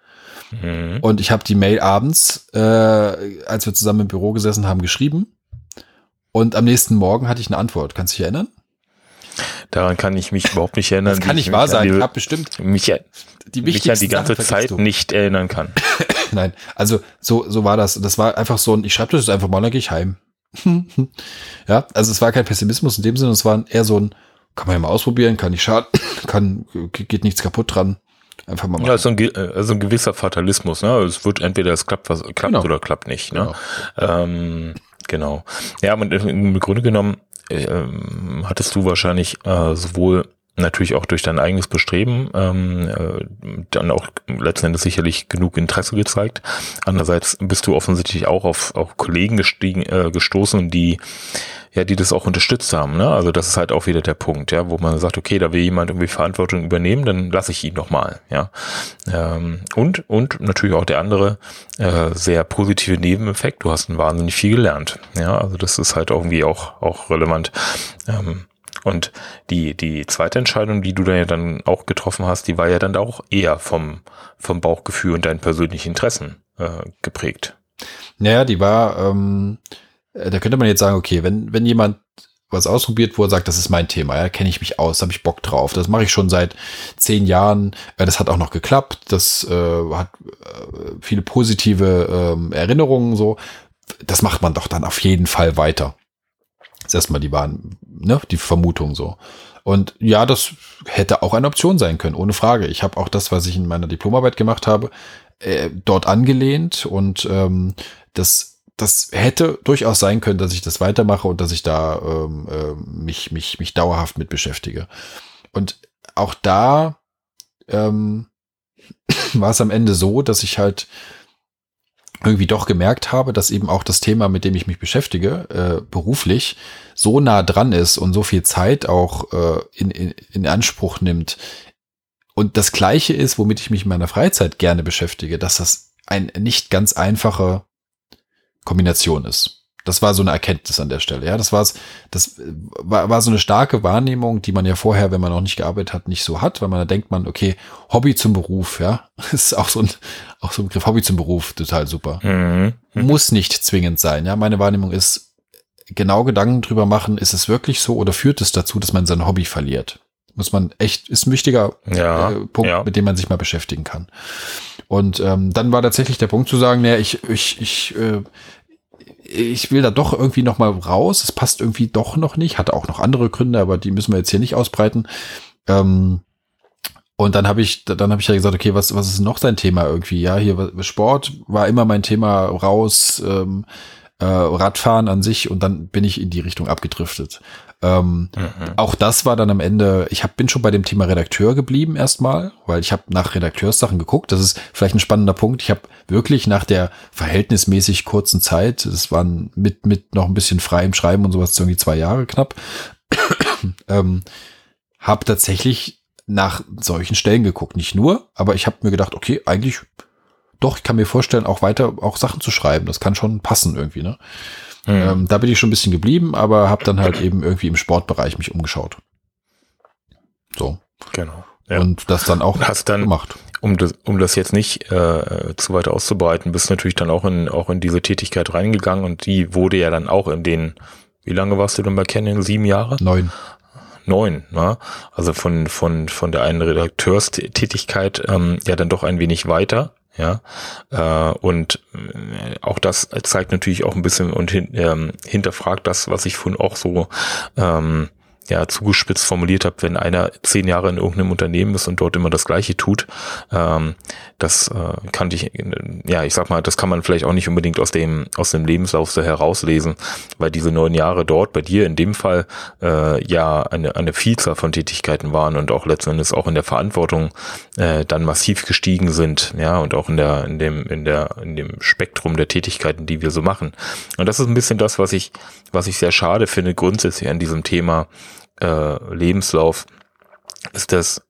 Mhm. Und ich habe die Mail abends, äh, als wir zusammen im Büro gesessen haben, geschrieben. Und am nächsten Morgen hatte ich eine Antwort. Kannst du dich erinnern? Daran kann ich mich überhaupt nicht erinnern. Das kann nicht wahr sein. Ich habe bestimmt mich, die mich an die ganze Zeit nicht erinnern kann. *coughs* Nein, also so so war das. Das war einfach so ein. Ich schreibe das jetzt einfach mal, dann gehe ich heim. *laughs* ja, also es war kein Pessimismus in dem Sinne. Es war eher so ein. Kann man ja mal ausprobieren, kann nicht schaden, *coughs* kann geht nichts kaputt dran. Einfach mal machen. Ja, so ein, also ein gewisser Fatalismus. Ne? Es wird entweder es klappt, was klappt genau. oder klappt nicht. Ne? Genau. Ähm, genau. Ja, und im Grunde genommen ähm, hattest du wahrscheinlich äh, sowohl natürlich auch durch dein eigenes Bestreben ähm, äh, dann auch letzten Endes sicherlich genug Interesse gezeigt. Andererseits bist du offensichtlich auch auf, auf Kollegen gestiegen, äh, gestoßen, die ja, die das auch unterstützt haben. Ne? Also das ist halt auch wieder der Punkt, ja, wo man sagt, okay, da will jemand irgendwie Verantwortung übernehmen, dann lasse ich ihn noch mal. Ja, ähm, und und natürlich auch der andere äh, sehr positive Nebeneffekt. Du hast wahnsinnig viel gelernt. Ja, also das ist halt irgendwie auch auch relevant. Ähm, und die, die zweite Entscheidung, die du dann ja dann auch getroffen hast, die war ja dann auch eher vom, vom Bauchgefühl und deinen persönlichen Interessen äh, geprägt. Naja, die war, ähm, äh, da könnte man jetzt sagen, okay, wenn, wenn jemand was ausprobiert, wo er sagt, das ist mein Thema, ja, kenne ich mich aus, habe ich Bock drauf. Das mache ich schon seit zehn Jahren. Äh, das hat auch noch geklappt. Das äh, hat äh, viele positive äh, Erinnerungen. So, das macht man doch dann auf jeden Fall weiter. Das ist erstmal die waren, ne, die Vermutung so. Und ja, das hätte auch eine Option sein können, ohne Frage. Ich habe auch das, was ich in meiner Diplomarbeit gemacht habe, äh, dort angelehnt und ähm, das das hätte durchaus sein können, dass ich das weitermache und dass ich da ähm, äh, mich, mich, mich dauerhaft mit beschäftige. Und auch da ähm, *clears throat* war es am Ende so, dass ich halt irgendwie doch gemerkt habe, dass eben auch das Thema, mit dem ich mich beschäftige, äh, beruflich, so nah dran ist und so viel Zeit auch äh, in, in, in Anspruch nimmt. Und das Gleiche ist, womit ich mich in meiner Freizeit gerne beschäftige, dass das ein nicht ganz einfache Kombination ist. Das war so eine Erkenntnis an der Stelle. Ja, das war's. Das war, war so eine starke Wahrnehmung, die man ja vorher, wenn man noch nicht gearbeitet hat, nicht so hat, weil man da denkt man, okay, Hobby zum Beruf, ja, *laughs* ist auch so ein, auch so ein Begriff Hobby zum Beruf, total super. Mhm. Muss nicht zwingend sein. Ja, meine Wahrnehmung ist, genau Gedanken drüber machen, ist es wirklich so oder führt es dazu, dass man sein Hobby verliert? Muss man echt, ist ein wichtiger ja, äh, Punkt, ja. mit dem man sich mal beschäftigen kann. Und ähm, dann war tatsächlich der Punkt zu sagen, naja, ich, ich, ich äh, ich will da doch irgendwie noch mal raus. Es passt irgendwie doch noch nicht. Hatte auch noch andere Gründe, aber die müssen wir jetzt hier nicht ausbreiten. Ähm, und dann habe ich, dann habe ich ja gesagt, okay, was, was ist noch sein Thema irgendwie? Ja, hier Sport war immer mein Thema raus, ähm, äh, Radfahren an sich und dann bin ich in die Richtung abgedriftet. Ähm, mhm. Auch das war dann am Ende, ich hab, bin schon bei dem Thema Redakteur geblieben erstmal, weil ich habe nach Redakteurssachen geguckt. Das ist vielleicht ein spannender Punkt. Ich habe wirklich nach der verhältnismäßig kurzen Zeit, das waren mit, mit noch ein bisschen freiem Schreiben und sowas, irgendwie zwei Jahre knapp, *coughs* ähm, habe tatsächlich nach solchen Stellen geguckt. Nicht nur, aber ich habe mir gedacht, okay, eigentlich doch, ich kann mir vorstellen, auch weiter auch Sachen zu schreiben. Das kann schon passen irgendwie, ne? Mhm. Ähm, da bin ich schon ein bisschen geblieben, aber habe dann halt eben irgendwie im Sportbereich mich umgeschaut. So. Genau. Ja. Und das dann auch hast dann, gemacht. Um das, um das jetzt nicht äh, zu weit auszubreiten, bist natürlich dann auch in, auch in diese Tätigkeit reingegangen und die wurde ja dann auch in den, wie lange warst du denn bei Canon? Sieben Jahre? Neun. Neun, ne? Also von, von, von der einen Redakteurstätigkeit ähm, ja dann doch ein wenig weiter ja, äh, und äh, auch das zeigt natürlich auch ein bisschen und ähm, hinterfragt das, was ich von auch so ähm, ja zugespitzt formuliert habe, wenn einer zehn Jahre in irgendeinem Unternehmen ist und dort immer das Gleiche tut, ähm, das äh, kann ich, ja, ich sag mal, das kann man vielleicht auch nicht unbedingt aus dem aus dem Lebenslauf so herauslesen, weil diese neun Jahre dort bei dir in dem Fall äh, ja eine eine Vielzahl von Tätigkeiten waren und auch letzten Endes auch in der Verantwortung äh, dann massiv gestiegen sind, ja, und auch in der in dem in der in dem Spektrum der Tätigkeiten, die wir so machen. Und das ist ein bisschen das, was ich was ich sehr schade finde grundsätzlich an diesem Thema äh, Lebenslauf, ist das,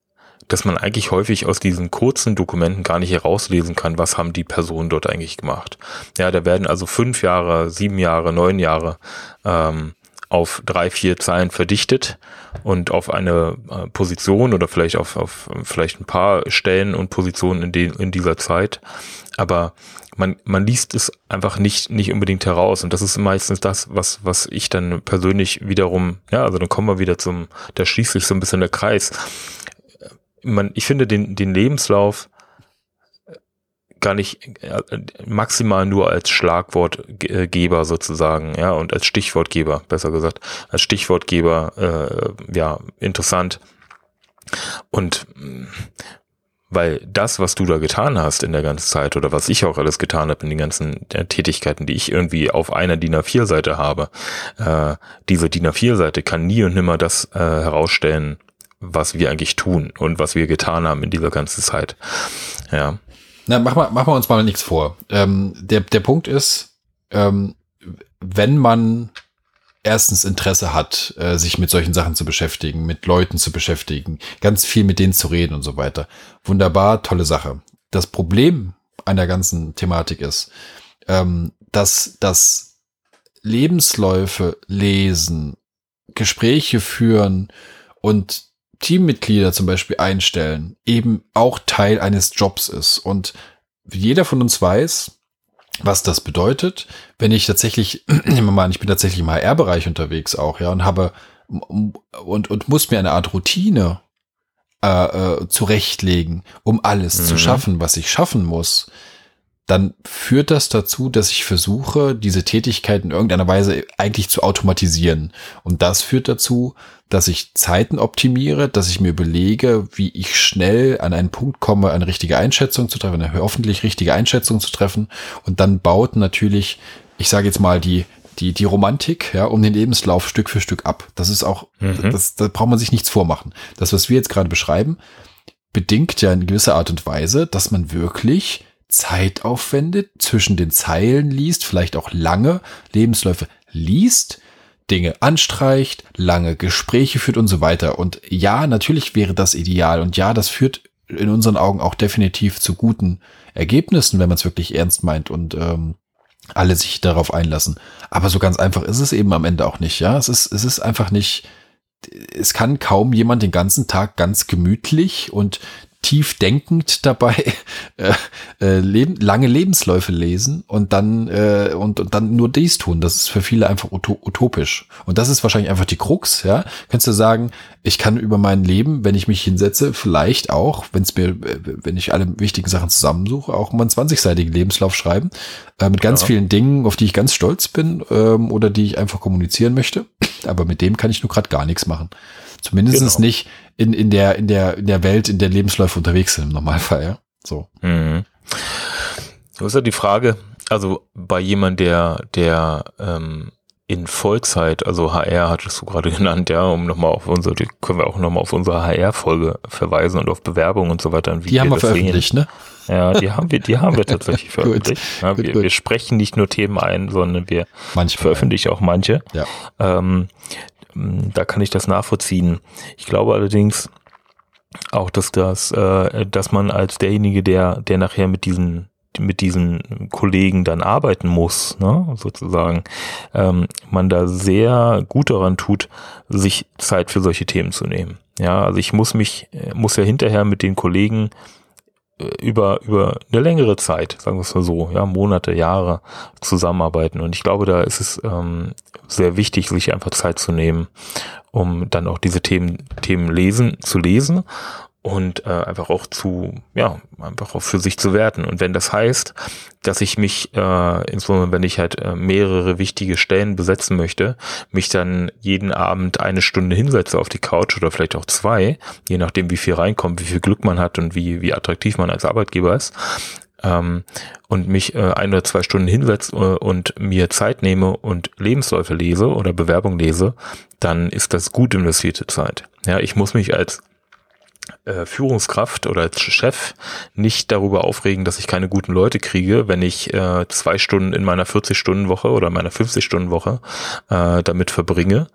dass man eigentlich häufig aus diesen kurzen Dokumenten gar nicht herauslesen kann, was haben die Personen dort eigentlich gemacht. Ja, da werden also fünf Jahre, sieben Jahre, neun Jahre ähm, auf drei, vier Zeilen verdichtet und auf eine äh, Position oder vielleicht auf, auf vielleicht ein paar Stellen und Positionen in, de, in dieser Zeit. Aber man, man liest es einfach nicht, nicht unbedingt heraus. Und das ist meistens das, was, was ich dann persönlich wiederum, ja, also dann kommen wir wieder zum, da schließt sich so ein bisschen der Kreis. Man, ich finde den, den Lebenslauf gar nicht äh, maximal nur als Schlagwortgeber sozusagen, ja, und als Stichwortgeber, besser gesagt, als Stichwortgeber, äh, ja, interessant. Und weil das, was du da getan hast in der ganzen Zeit oder was ich auch alles getan habe in den ganzen äh, Tätigkeiten, die ich irgendwie auf einer DIN A4-Seite habe, äh, diese DIN A4-Seite kann nie und nimmer das äh, herausstellen, was wir eigentlich tun und was wir getan haben in dieser ganzen Zeit. Ja. Na, machen wir, machen wir uns mal nichts vor. Ähm, der, der Punkt ist, ähm, wenn man erstens Interesse hat, äh, sich mit solchen Sachen zu beschäftigen, mit Leuten zu beschäftigen, ganz viel mit denen zu reden und so weiter. Wunderbar, tolle Sache. Das Problem an der ganzen Thematik ist, ähm, dass das Lebensläufe lesen, Gespräche führen und Teammitglieder zum Beispiel einstellen, eben auch Teil eines Jobs ist. Und jeder von uns weiß, was das bedeutet, wenn ich tatsächlich, *clears throat* nehmen wir mal an, ich bin tatsächlich im HR-Bereich unterwegs auch, ja, und habe und, und muss mir eine Art Routine äh, äh, zurechtlegen, um alles mhm. zu schaffen, was ich schaffen muss, dann führt das dazu, dass ich versuche, diese Tätigkeit in irgendeiner Weise eigentlich zu automatisieren. Und das führt dazu, dass ich Zeiten optimiere, dass ich mir überlege, wie ich schnell an einen Punkt komme, eine richtige Einschätzung zu treffen, eine hoffentlich richtige Einschätzung zu treffen. Und dann baut natürlich, ich sage jetzt mal, die, die, die Romantik, ja, um den Lebenslauf Stück für Stück ab. Das ist auch, mhm. das, da braucht man sich nichts vormachen. Das, was wir jetzt gerade beschreiben, bedingt ja in gewisser Art und Weise, dass man wirklich Zeit aufwendet, zwischen den Zeilen liest, vielleicht auch lange Lebensläufe liest, Dinge anstreicht, lange Gespräche führt und so weiter. Und ja, natürlich wäre das ideal. Und ja, das führt in unseren Augen auch definitiv zu guten Ergebnissen, wenn man es wirklich ernst meint und ähm, alle sich darauf einlassen. Aber so ganz einfach ist es eben am Ende auch nicht. Ja, es ist, es ist einfach nicht, es kann kaum jemand den ganzen Tag ganz gemütlich und tief denkend dabei *laughs* äh, äh, leben, lange Lebensläufe lesen und dann äh, und, und dann nur dies tun. Das ist für viele einfach utopisch. Und das ist wahrscheinlich einfach die Krux, ja. Könntest du sagen, ich kann über mein Leben, wenn ich mich hinsetze, vielleicht auch, wenn es mir, wenn ich alle wichtigen Sachen zusammensuche, auch mal einen 20-seitigen Lebenslauf schreiben, äh, mit ganz ja. vielen Dingen, auf die ich ganz stolz bin ähm, oder die ich einfach kommunizieren möchte. Aber mit dem kann ich nur gerade gar nichts machen. Zumindest genau. nicht in, in, der, in, der, in der Welt, in der Lebensläufe unterwegs sind im Normalfall, ja. So. Mhm. Das ist ja die Frage, also bei jemand, der, der ähm, in Vollzeit, also HR hattest du gerade *laughs* genannt, ja, um nochmal auf unsere, die können wir auch nochmal auf unsere HR-Folge verweisen und auf Bewerbungen und so weiter. die haben wir veröffentlicht, sehen. ne? Ja, die haben wir, die haben wir *laughs* tatsächlich veröffentlicht. Ja, gut, wir, gut. wir, sprechen nicht nur Themen ein, sondern wir manche veröffentlichen auch manche. Ja. Ähm, da kann ich das nachvollziehen. Ich glaube allerdings auch, dass das, äh, dass man als derjenige, der, der nachher mit diesen mit diesen Kollegen dann arbeiten muss, ne, sozusagen, ähm, man da sehr gut daran tut, sich Zeit für solche Themen zu nehmen. Ja, also ich muss mich, muss ja hinterher mit den Kollegen über, über eine längere Zeit, sagen wir es mal so, ja, Monate, Jahre zusammenarbeiten. Und ich glaube, da ist es ähm, sehr wichtig, sich einfach Zeit zu nehmen, um dann auch diese Themen, Themen lesen, zu lesen und äh, einfach auch zu, ja, einfach auch für sich zu werten. Und wenn das heißt, dass ich mich, äh, insbesondere wenn ich halt äh, mehrere wichtige Stellen besetzen möchte, mich dann jeden Abend eine Stunde hinsetze auf die Couch oder vielleicht auch zwei, je nachdem wie viel reinkommt, wie viel Glück man hat und wie, wie attraktiv man als Arbeitgeber ist, ähm, und mich äh, ein oder zwei Stunden hinsetze äh, und mir Zeit nehme und Lebensläufe lese oder Bewerbung lese, dann ist das gut investierte Zeit. Ja, ich muss mich als Führungskraft oder als Chef nicht darüber aufregen, dass ich keine guten Leute kriege, wenn ich äh, zwei Stunden in meiner 40-Stunden-Woche oder meiner 50-Stunden-Woche äh, damit verbringe,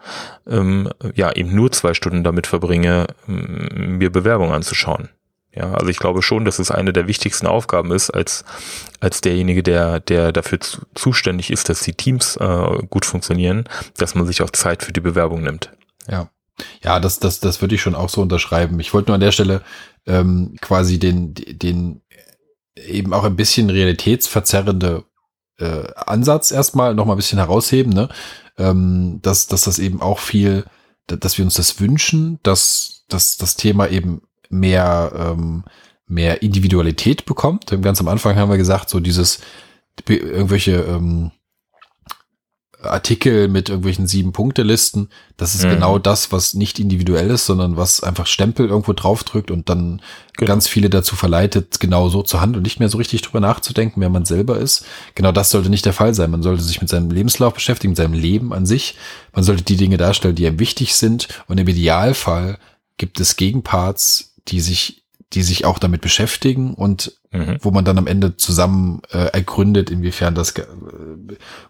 ähm, ja, eben nur zwei Stunden damit verbringe, mir Bewerbung anzuschauen. Ja, also ich glaube schon, dass es eine der wichtigsten Aufgaben ist, als, als derjenige, der, der dafür zu, zuständig ist, dass die Teams äh, gut funktionieren, dass man sich auch Zeit für die Bewerbung nimmt. Ja. Ja, das, das, das würde ich schon auch so unterschreiben. Ich wollte nur an der Stelle ähm, quasi den, den eben auch ein bisschen realitätsverzerrende äh, Ansatz erstmal noch mal ein bisschen herausheben, ne? Ähm, dass, dass das eben auch viel, dass wir uns das wünschen, dass, dass das Thema eben mehr, ähm, mehr Individualität bekommt. Ganz am Anfang haben wir gesagt, so dieses irgendwelche ähm, Artikel mit irgendwelchen sieben Punkte-Listen. Das ist mhm. genau das, was nicht individuell ist, sondern was einfach Stempel irgendwo draufdrückt und dann genau. ganz viele dazu verleitet, genau so zu handeln und nicht mehr so richtig drüber nachzudenken, wer man selber ist. Genau das sollte nicht der Fall sein. Man sollte sich mit seinem Lebenslauf beschäftigen, mit seinem Leben an sich. Man sollte die Dinge darstellen, die einem wichtig sind. Und im Idealfall gibt es Gegenparts, die sich die sich auch damit beschäftigen und mhm. wo man dann am Ende zusammen äh, ergründet, inwiefern das äh,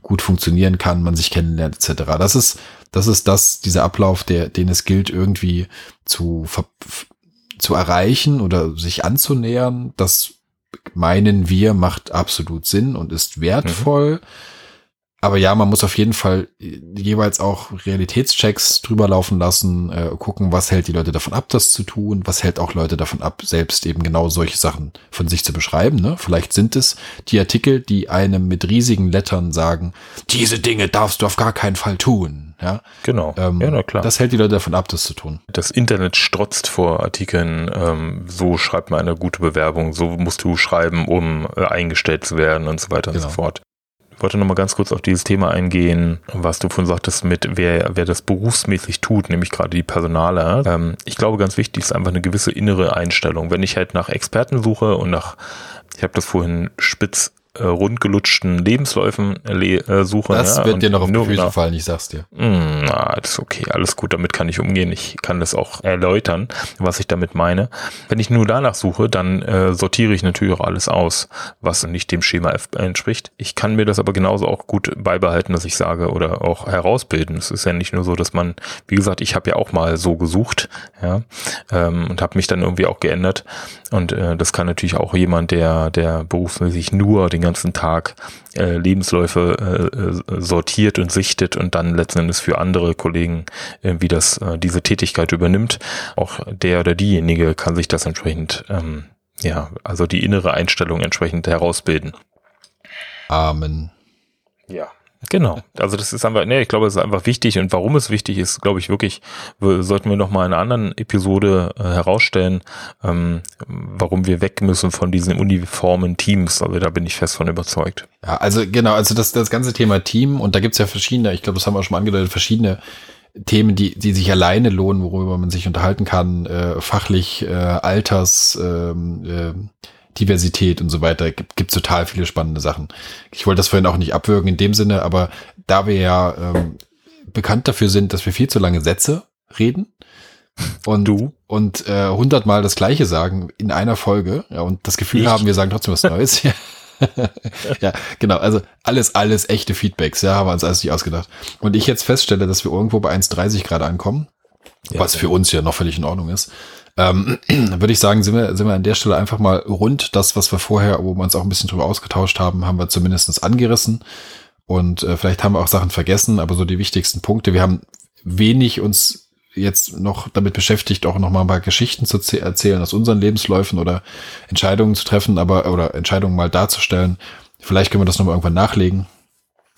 gut funktionieren kann, man sich kennenlernt etc. Das ist das ist das dieser Ablauf, der den es gilt irgendwie zu zu erreichen oder sich anzunähern. Das meinen wir macht absolut Sinn und ist wertvoll. Mhm aber ja, man muss auf jeden Fall jeweils auch Realitätschecks drüber laufen lassen, äh, gucken, was hält die Leute davon ab, das zu tun, was hält auch Leute davon ab, selbst eben genau solche Sachen von sich zu beschreiben. Ne? Vielleicht sind es die Artikel, die einem mit riesigen Lettern sagen, diese Dinge darfst du auf gar keinen Fall tun. Ja, genau. Ähm, ja, na klar. Das hält die Leute davon ab, das zu tun. Das Internet strotzt vor Artikeln, ähm, so schreibt man eine gute Bewerbung, so musst du schreiben, um äh, eingestellt zu werden und so weiter genau. und so fort wollte noch mal ganz kurz auf dieses Thema eingehen, was du von sagtest mit, wer, wer das berufsmäßig tut, nämlich gerade die Personale. Ähm, ich glaube, ganz wichtig ist einfach eine gewisse innere Einstellung. Wenn ich halt nach Experten suche und nach, ich habe das vorhin spitz äh, rundgelutschten Lebensläufen le äh, suche. Das ja, wird dir noch auf die Füße fallen, ich sag's dir. Hm, na, das ist okay, alles gut, damit kann ich umgehen. Ich kann das auch erläutern, was ich damit meine. Wenn ich nur danach suche, dann äh, sortiere ich natürlich auch alles aus, was nicht dem Schema F entspricht. Ich kann mir das aber genauso auch gut beibehalten, dass ich sage oder auch herausbilden. Es ist ja nicht nur so, dass man, wie gesagt, ich habe ja auch mal so gesucht, ja, ähm, und habe mich dann irgendwie auch geändert. Und äh, das kann natürlich auch jemand, der, der berufsmäßig nur den ganzen Tag äh, Lebensläufe äh, äh, sortiert und sichtet und dann letzten Endes für andere Kollegen äh, wie das äh, diese Tätigkeit übernimmt. Auch der oder diejenige kann sich das entsprechend, ähm, ja, also die innere Einstellung entsprechend herausbilden. Amen. Ja. Genau. Also das ist einfach, nee, ich glaube, es ist einfach wichtig und warum es wichtig ist, glaube ich wirklich, sollten wir nochmal in einer anderen Episode äh, herausstellen, ähm, warum wir weg müssen von diesen uniformen Teams. Also da bin ich fest von überzeugt. Ja, also genau, also das, das ganze Thema Team und da gibt's ja verschiedene, ich glaube, das haben wir schon mal angedeutet, verschiedene Themen, die, die sich alleine lohnen, worüber man sich unterhalten kann, äh, fachlich, äh, Alters, ähm, äh, Diversität und so weiter. Gibt, gibt total viele spannende Sachen. Ich wollte das vorhin auch nicht abwürgen in dem Sinne, aber da wir ja ähm, bekannt dafür sind, dass wir viel zu lange Sätze reden und du und äh, hundertmal das Gleiche sagen in einer Folge ja, und das Gefühl ich? haben, wir sagen trotzdem was Neues. *laughs* ja, genau. Also alles, alles echte Feedbacks. Ja, haben wir uns alles nicht ausgedacht. Und ich jetzt feststelle, dass wir irgendwo bei 1,30 gerade ankommen, ja, was für uns ja noch völlig in Ordnung ist ähm, *clears throat* würde ich sagen, sind wir, sind wir an der Stelle einfach mal rund. Das, was wir vorher, wo wir uns auch ein bisschen drüber ausgetauscht haben, haben wir zumindestens angerissen. Und äh, vielleicht haben wir auch Sachen vergessen, aber so die wichtigsten Punkte. Wir haben wenig uns jetzt noch damit beschäftigt, auch noch mal ein paar Geschichten zu erzählen aus unseren Lebensläufen oder Entscheidungen zu treffen, aber oder Entscheidungen mal darzustellen. Vielleicht können wir das noch mal irgendwann nachlegen.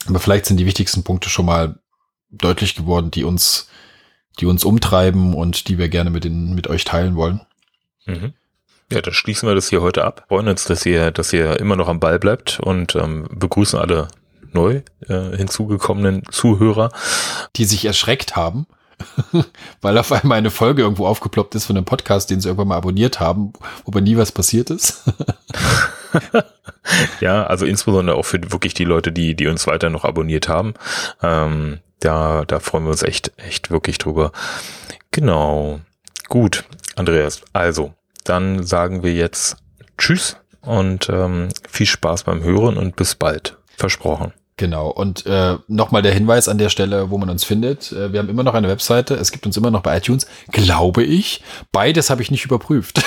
Aber vielleicht sind die wichtigsten Punkte schon mal deutlich geworden, die uns die uns umtreiben und die wir gerne mit, den, mit euch teilen wollen. Mhm. Ja, dann schließen wir das hier heute ab. Freuen uns, dass ihr, dass ihr immer noch am Ball bleibt und ähm, begrüßen alle neu äh, hinzugekommenen Zuhörer. Die sich erschreckt haben, *laughs* weil auf einmal eine Folge irgendwo aufgeploppt ist von einem Podcast, den sie irgendwann mal abonniert haben, wobei nie was passiert ist. *laughs* ja, also insbesondere auch für wirklich die Leute, die, die uns weiter noch abonniert haben. Ähm, da, da freuen wir uns echt, echt wirklich drüber. Genau. Gut, Andreas. Also, dann sagen wir jetzt Tschüss und ähm, viel Spaß beim Hören und bis bald. Versprochen. Genau. Und äh, nochmal der Hinweis an der Stelle, wo man uns findet. Äh, wir haben immer noch eine Webseite. Es gibt uns immer noch bei iTunes, glaube ich. Beides habe ich nicht überprüft. *laughs*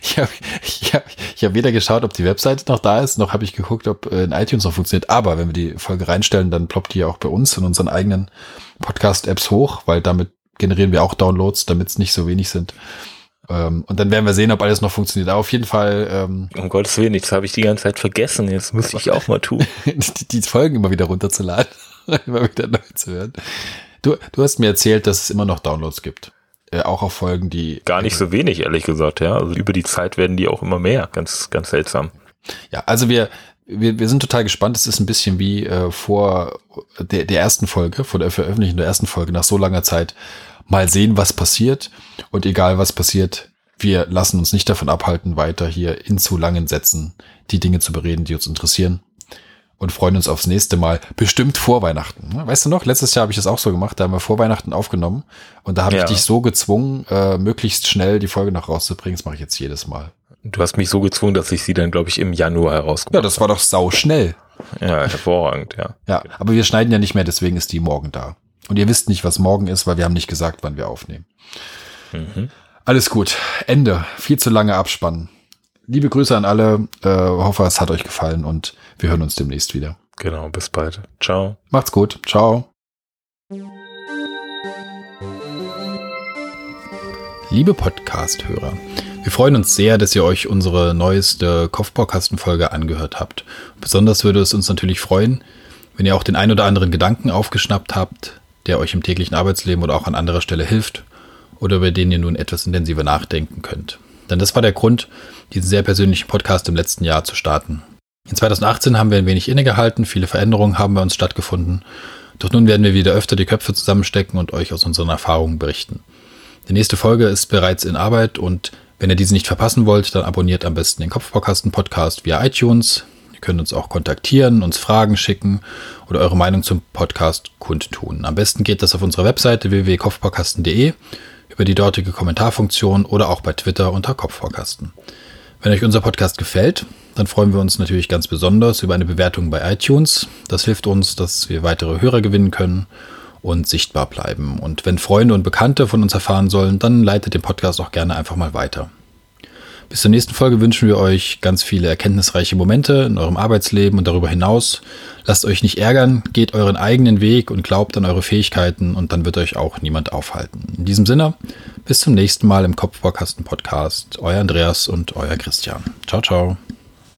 ich habe ich hab, ich hab weder geschaut, ob die Webseite noch da ist, noch habe ich geguckt, ob äh, in iTunes noch funktioniert. Aber wenn wir die Folge reinstellen, dann ploppt die ja auch bei uns in unseren eigenen Podcast-Apps hoch, weil damit generieren wir auch Downloads, damit es nicht so wenig sind. Ähm, und dann werden wir sehen, ob alles noch funktioniert. Aber auf jeden Fall. Ähm, um Gottes Willen, das habe ich die ganze Zeit vergessen. Jetzt müsste ich auch mal tun. *laughs* die, die Folgen immer wieder runterzuladen, *laughs* immer wieder neu zu hören. Du, du hast mir erzählt, dass es immer noch Downloads gibt. Äh, auch auf Folgen, die. Gar nicht so wenig, ehrlich gesagt, ja. Also über die Zeit werden die auch immer mehr. Ganz, ganz seltsam. Ja, also wir, wir, wir sind total gespannt. Es ist ein bisschen wie äh, vor der, der ersten Folge, vor der Veröffentlichung der ersten Folge, nach so langer Zeit mal sehen, was passiert. Und egal was passiert, wir lassen uns nicht davon abhalten, weiter hier in zu langen Sätzen die Dinge zu bereden, die uns interessieren. Und freuen uns aufs nächste Mal. Bestimmt vor Weihnachten. Weißt du noch, letztes Jahr habe ich das auch so gemacht. Da haben wir vor Weihnachten aufgenommen. Und da habe ja. ich dich so gezwungen, äh, möglichst schnell die Folge noch rauszubringen. Das mache ich jetzt jedes Mal. Du hast mich so gezwungen, dass ich sie dann, glaube ich, im Januar herausgebracht Ja, das war doch sau schnell. Ja, hervorragend, ja. Ja, aber wir schneiden ja nicht mehr, deswegen ist die morgen da. Und ihr wisst nicht, was morgen ist, weil wir haben nicht gesagt, wann wir aufnehmen. Mhm. Alles gut. Ende. Viel zu lange abspannen. Liebe Grüße an alle. Äh, hoffe, es hat euch gefallen und wir hören uns demnächst wieder. Genau, bis bald. Ciao. Macht's gut. Ciao. Liebe Podcast-Hörer, wir freuen uns sehr, dass ihr euch unsere neueste Kopfbaukastenfolge angehört habt. Besonders würde es uns natürlich freuen, wenn ihr auch den ein oder anderen Gedanken aufgeschnappt habt, der euch im täglichen Arbeitsleben oder auch an anderer Stelle hilft oder über den ihr nun etwas intensiver nachdenken könnt. Denn das war der Grund, diesen sehr persönlichen Podcast im letzten Jahr zu starten. In 2018 haben wir ein wenig innegehalten, viele Veränderungen haben bei uns stattgefunden. Doch nun werden wir wieder öfter die Köpfe zusammenstecken und euch aus unseren Erfahrungen berichten. Die nächste Folge ist bereits in Arbeit und wenn ihr diese nicht verpassen wollt, dann abonniert am besten den Kopfbaukasten Podcast via iTunes, Könnt uns auch kontaktieren, uns Fragen schicken oder eure Meinung zum Podcast kundtun. Am besten geht das auf unserer Webseite www.kopfbaukasten.de über die dortige Kommentarfunktion oder auch bei Twitter unter Kopfbaukasten. Wenn euch unser Podcast gefällt, dann freuen wir uns natürlich ganz besonders über eine Bewertung bei iTunes. Das hilft uns, dass wir weitere Hörer gewinnen können und sichtbar bleiben. Und wenn Freunde und Bekannte von uns erfahren sollen, dann leitet den Podcast auch gerne einfach mal weiter. Bis zur nächsten Folge wünschen wir euch ganz viele erkenntnisreiche Momente in eurem Arbeitsleben und darüber hinaus. Lasst euch nicht ärgern, geht euren eigenen Weg und glaubt an eure Fähigkeiten und dann wird euch auch niemand aufhalten. In diesem Sinne, bis zum nächsten Mal im Kopfbaukasten Podcast. Euer Andreas und euer Christian. Ciao, ciao.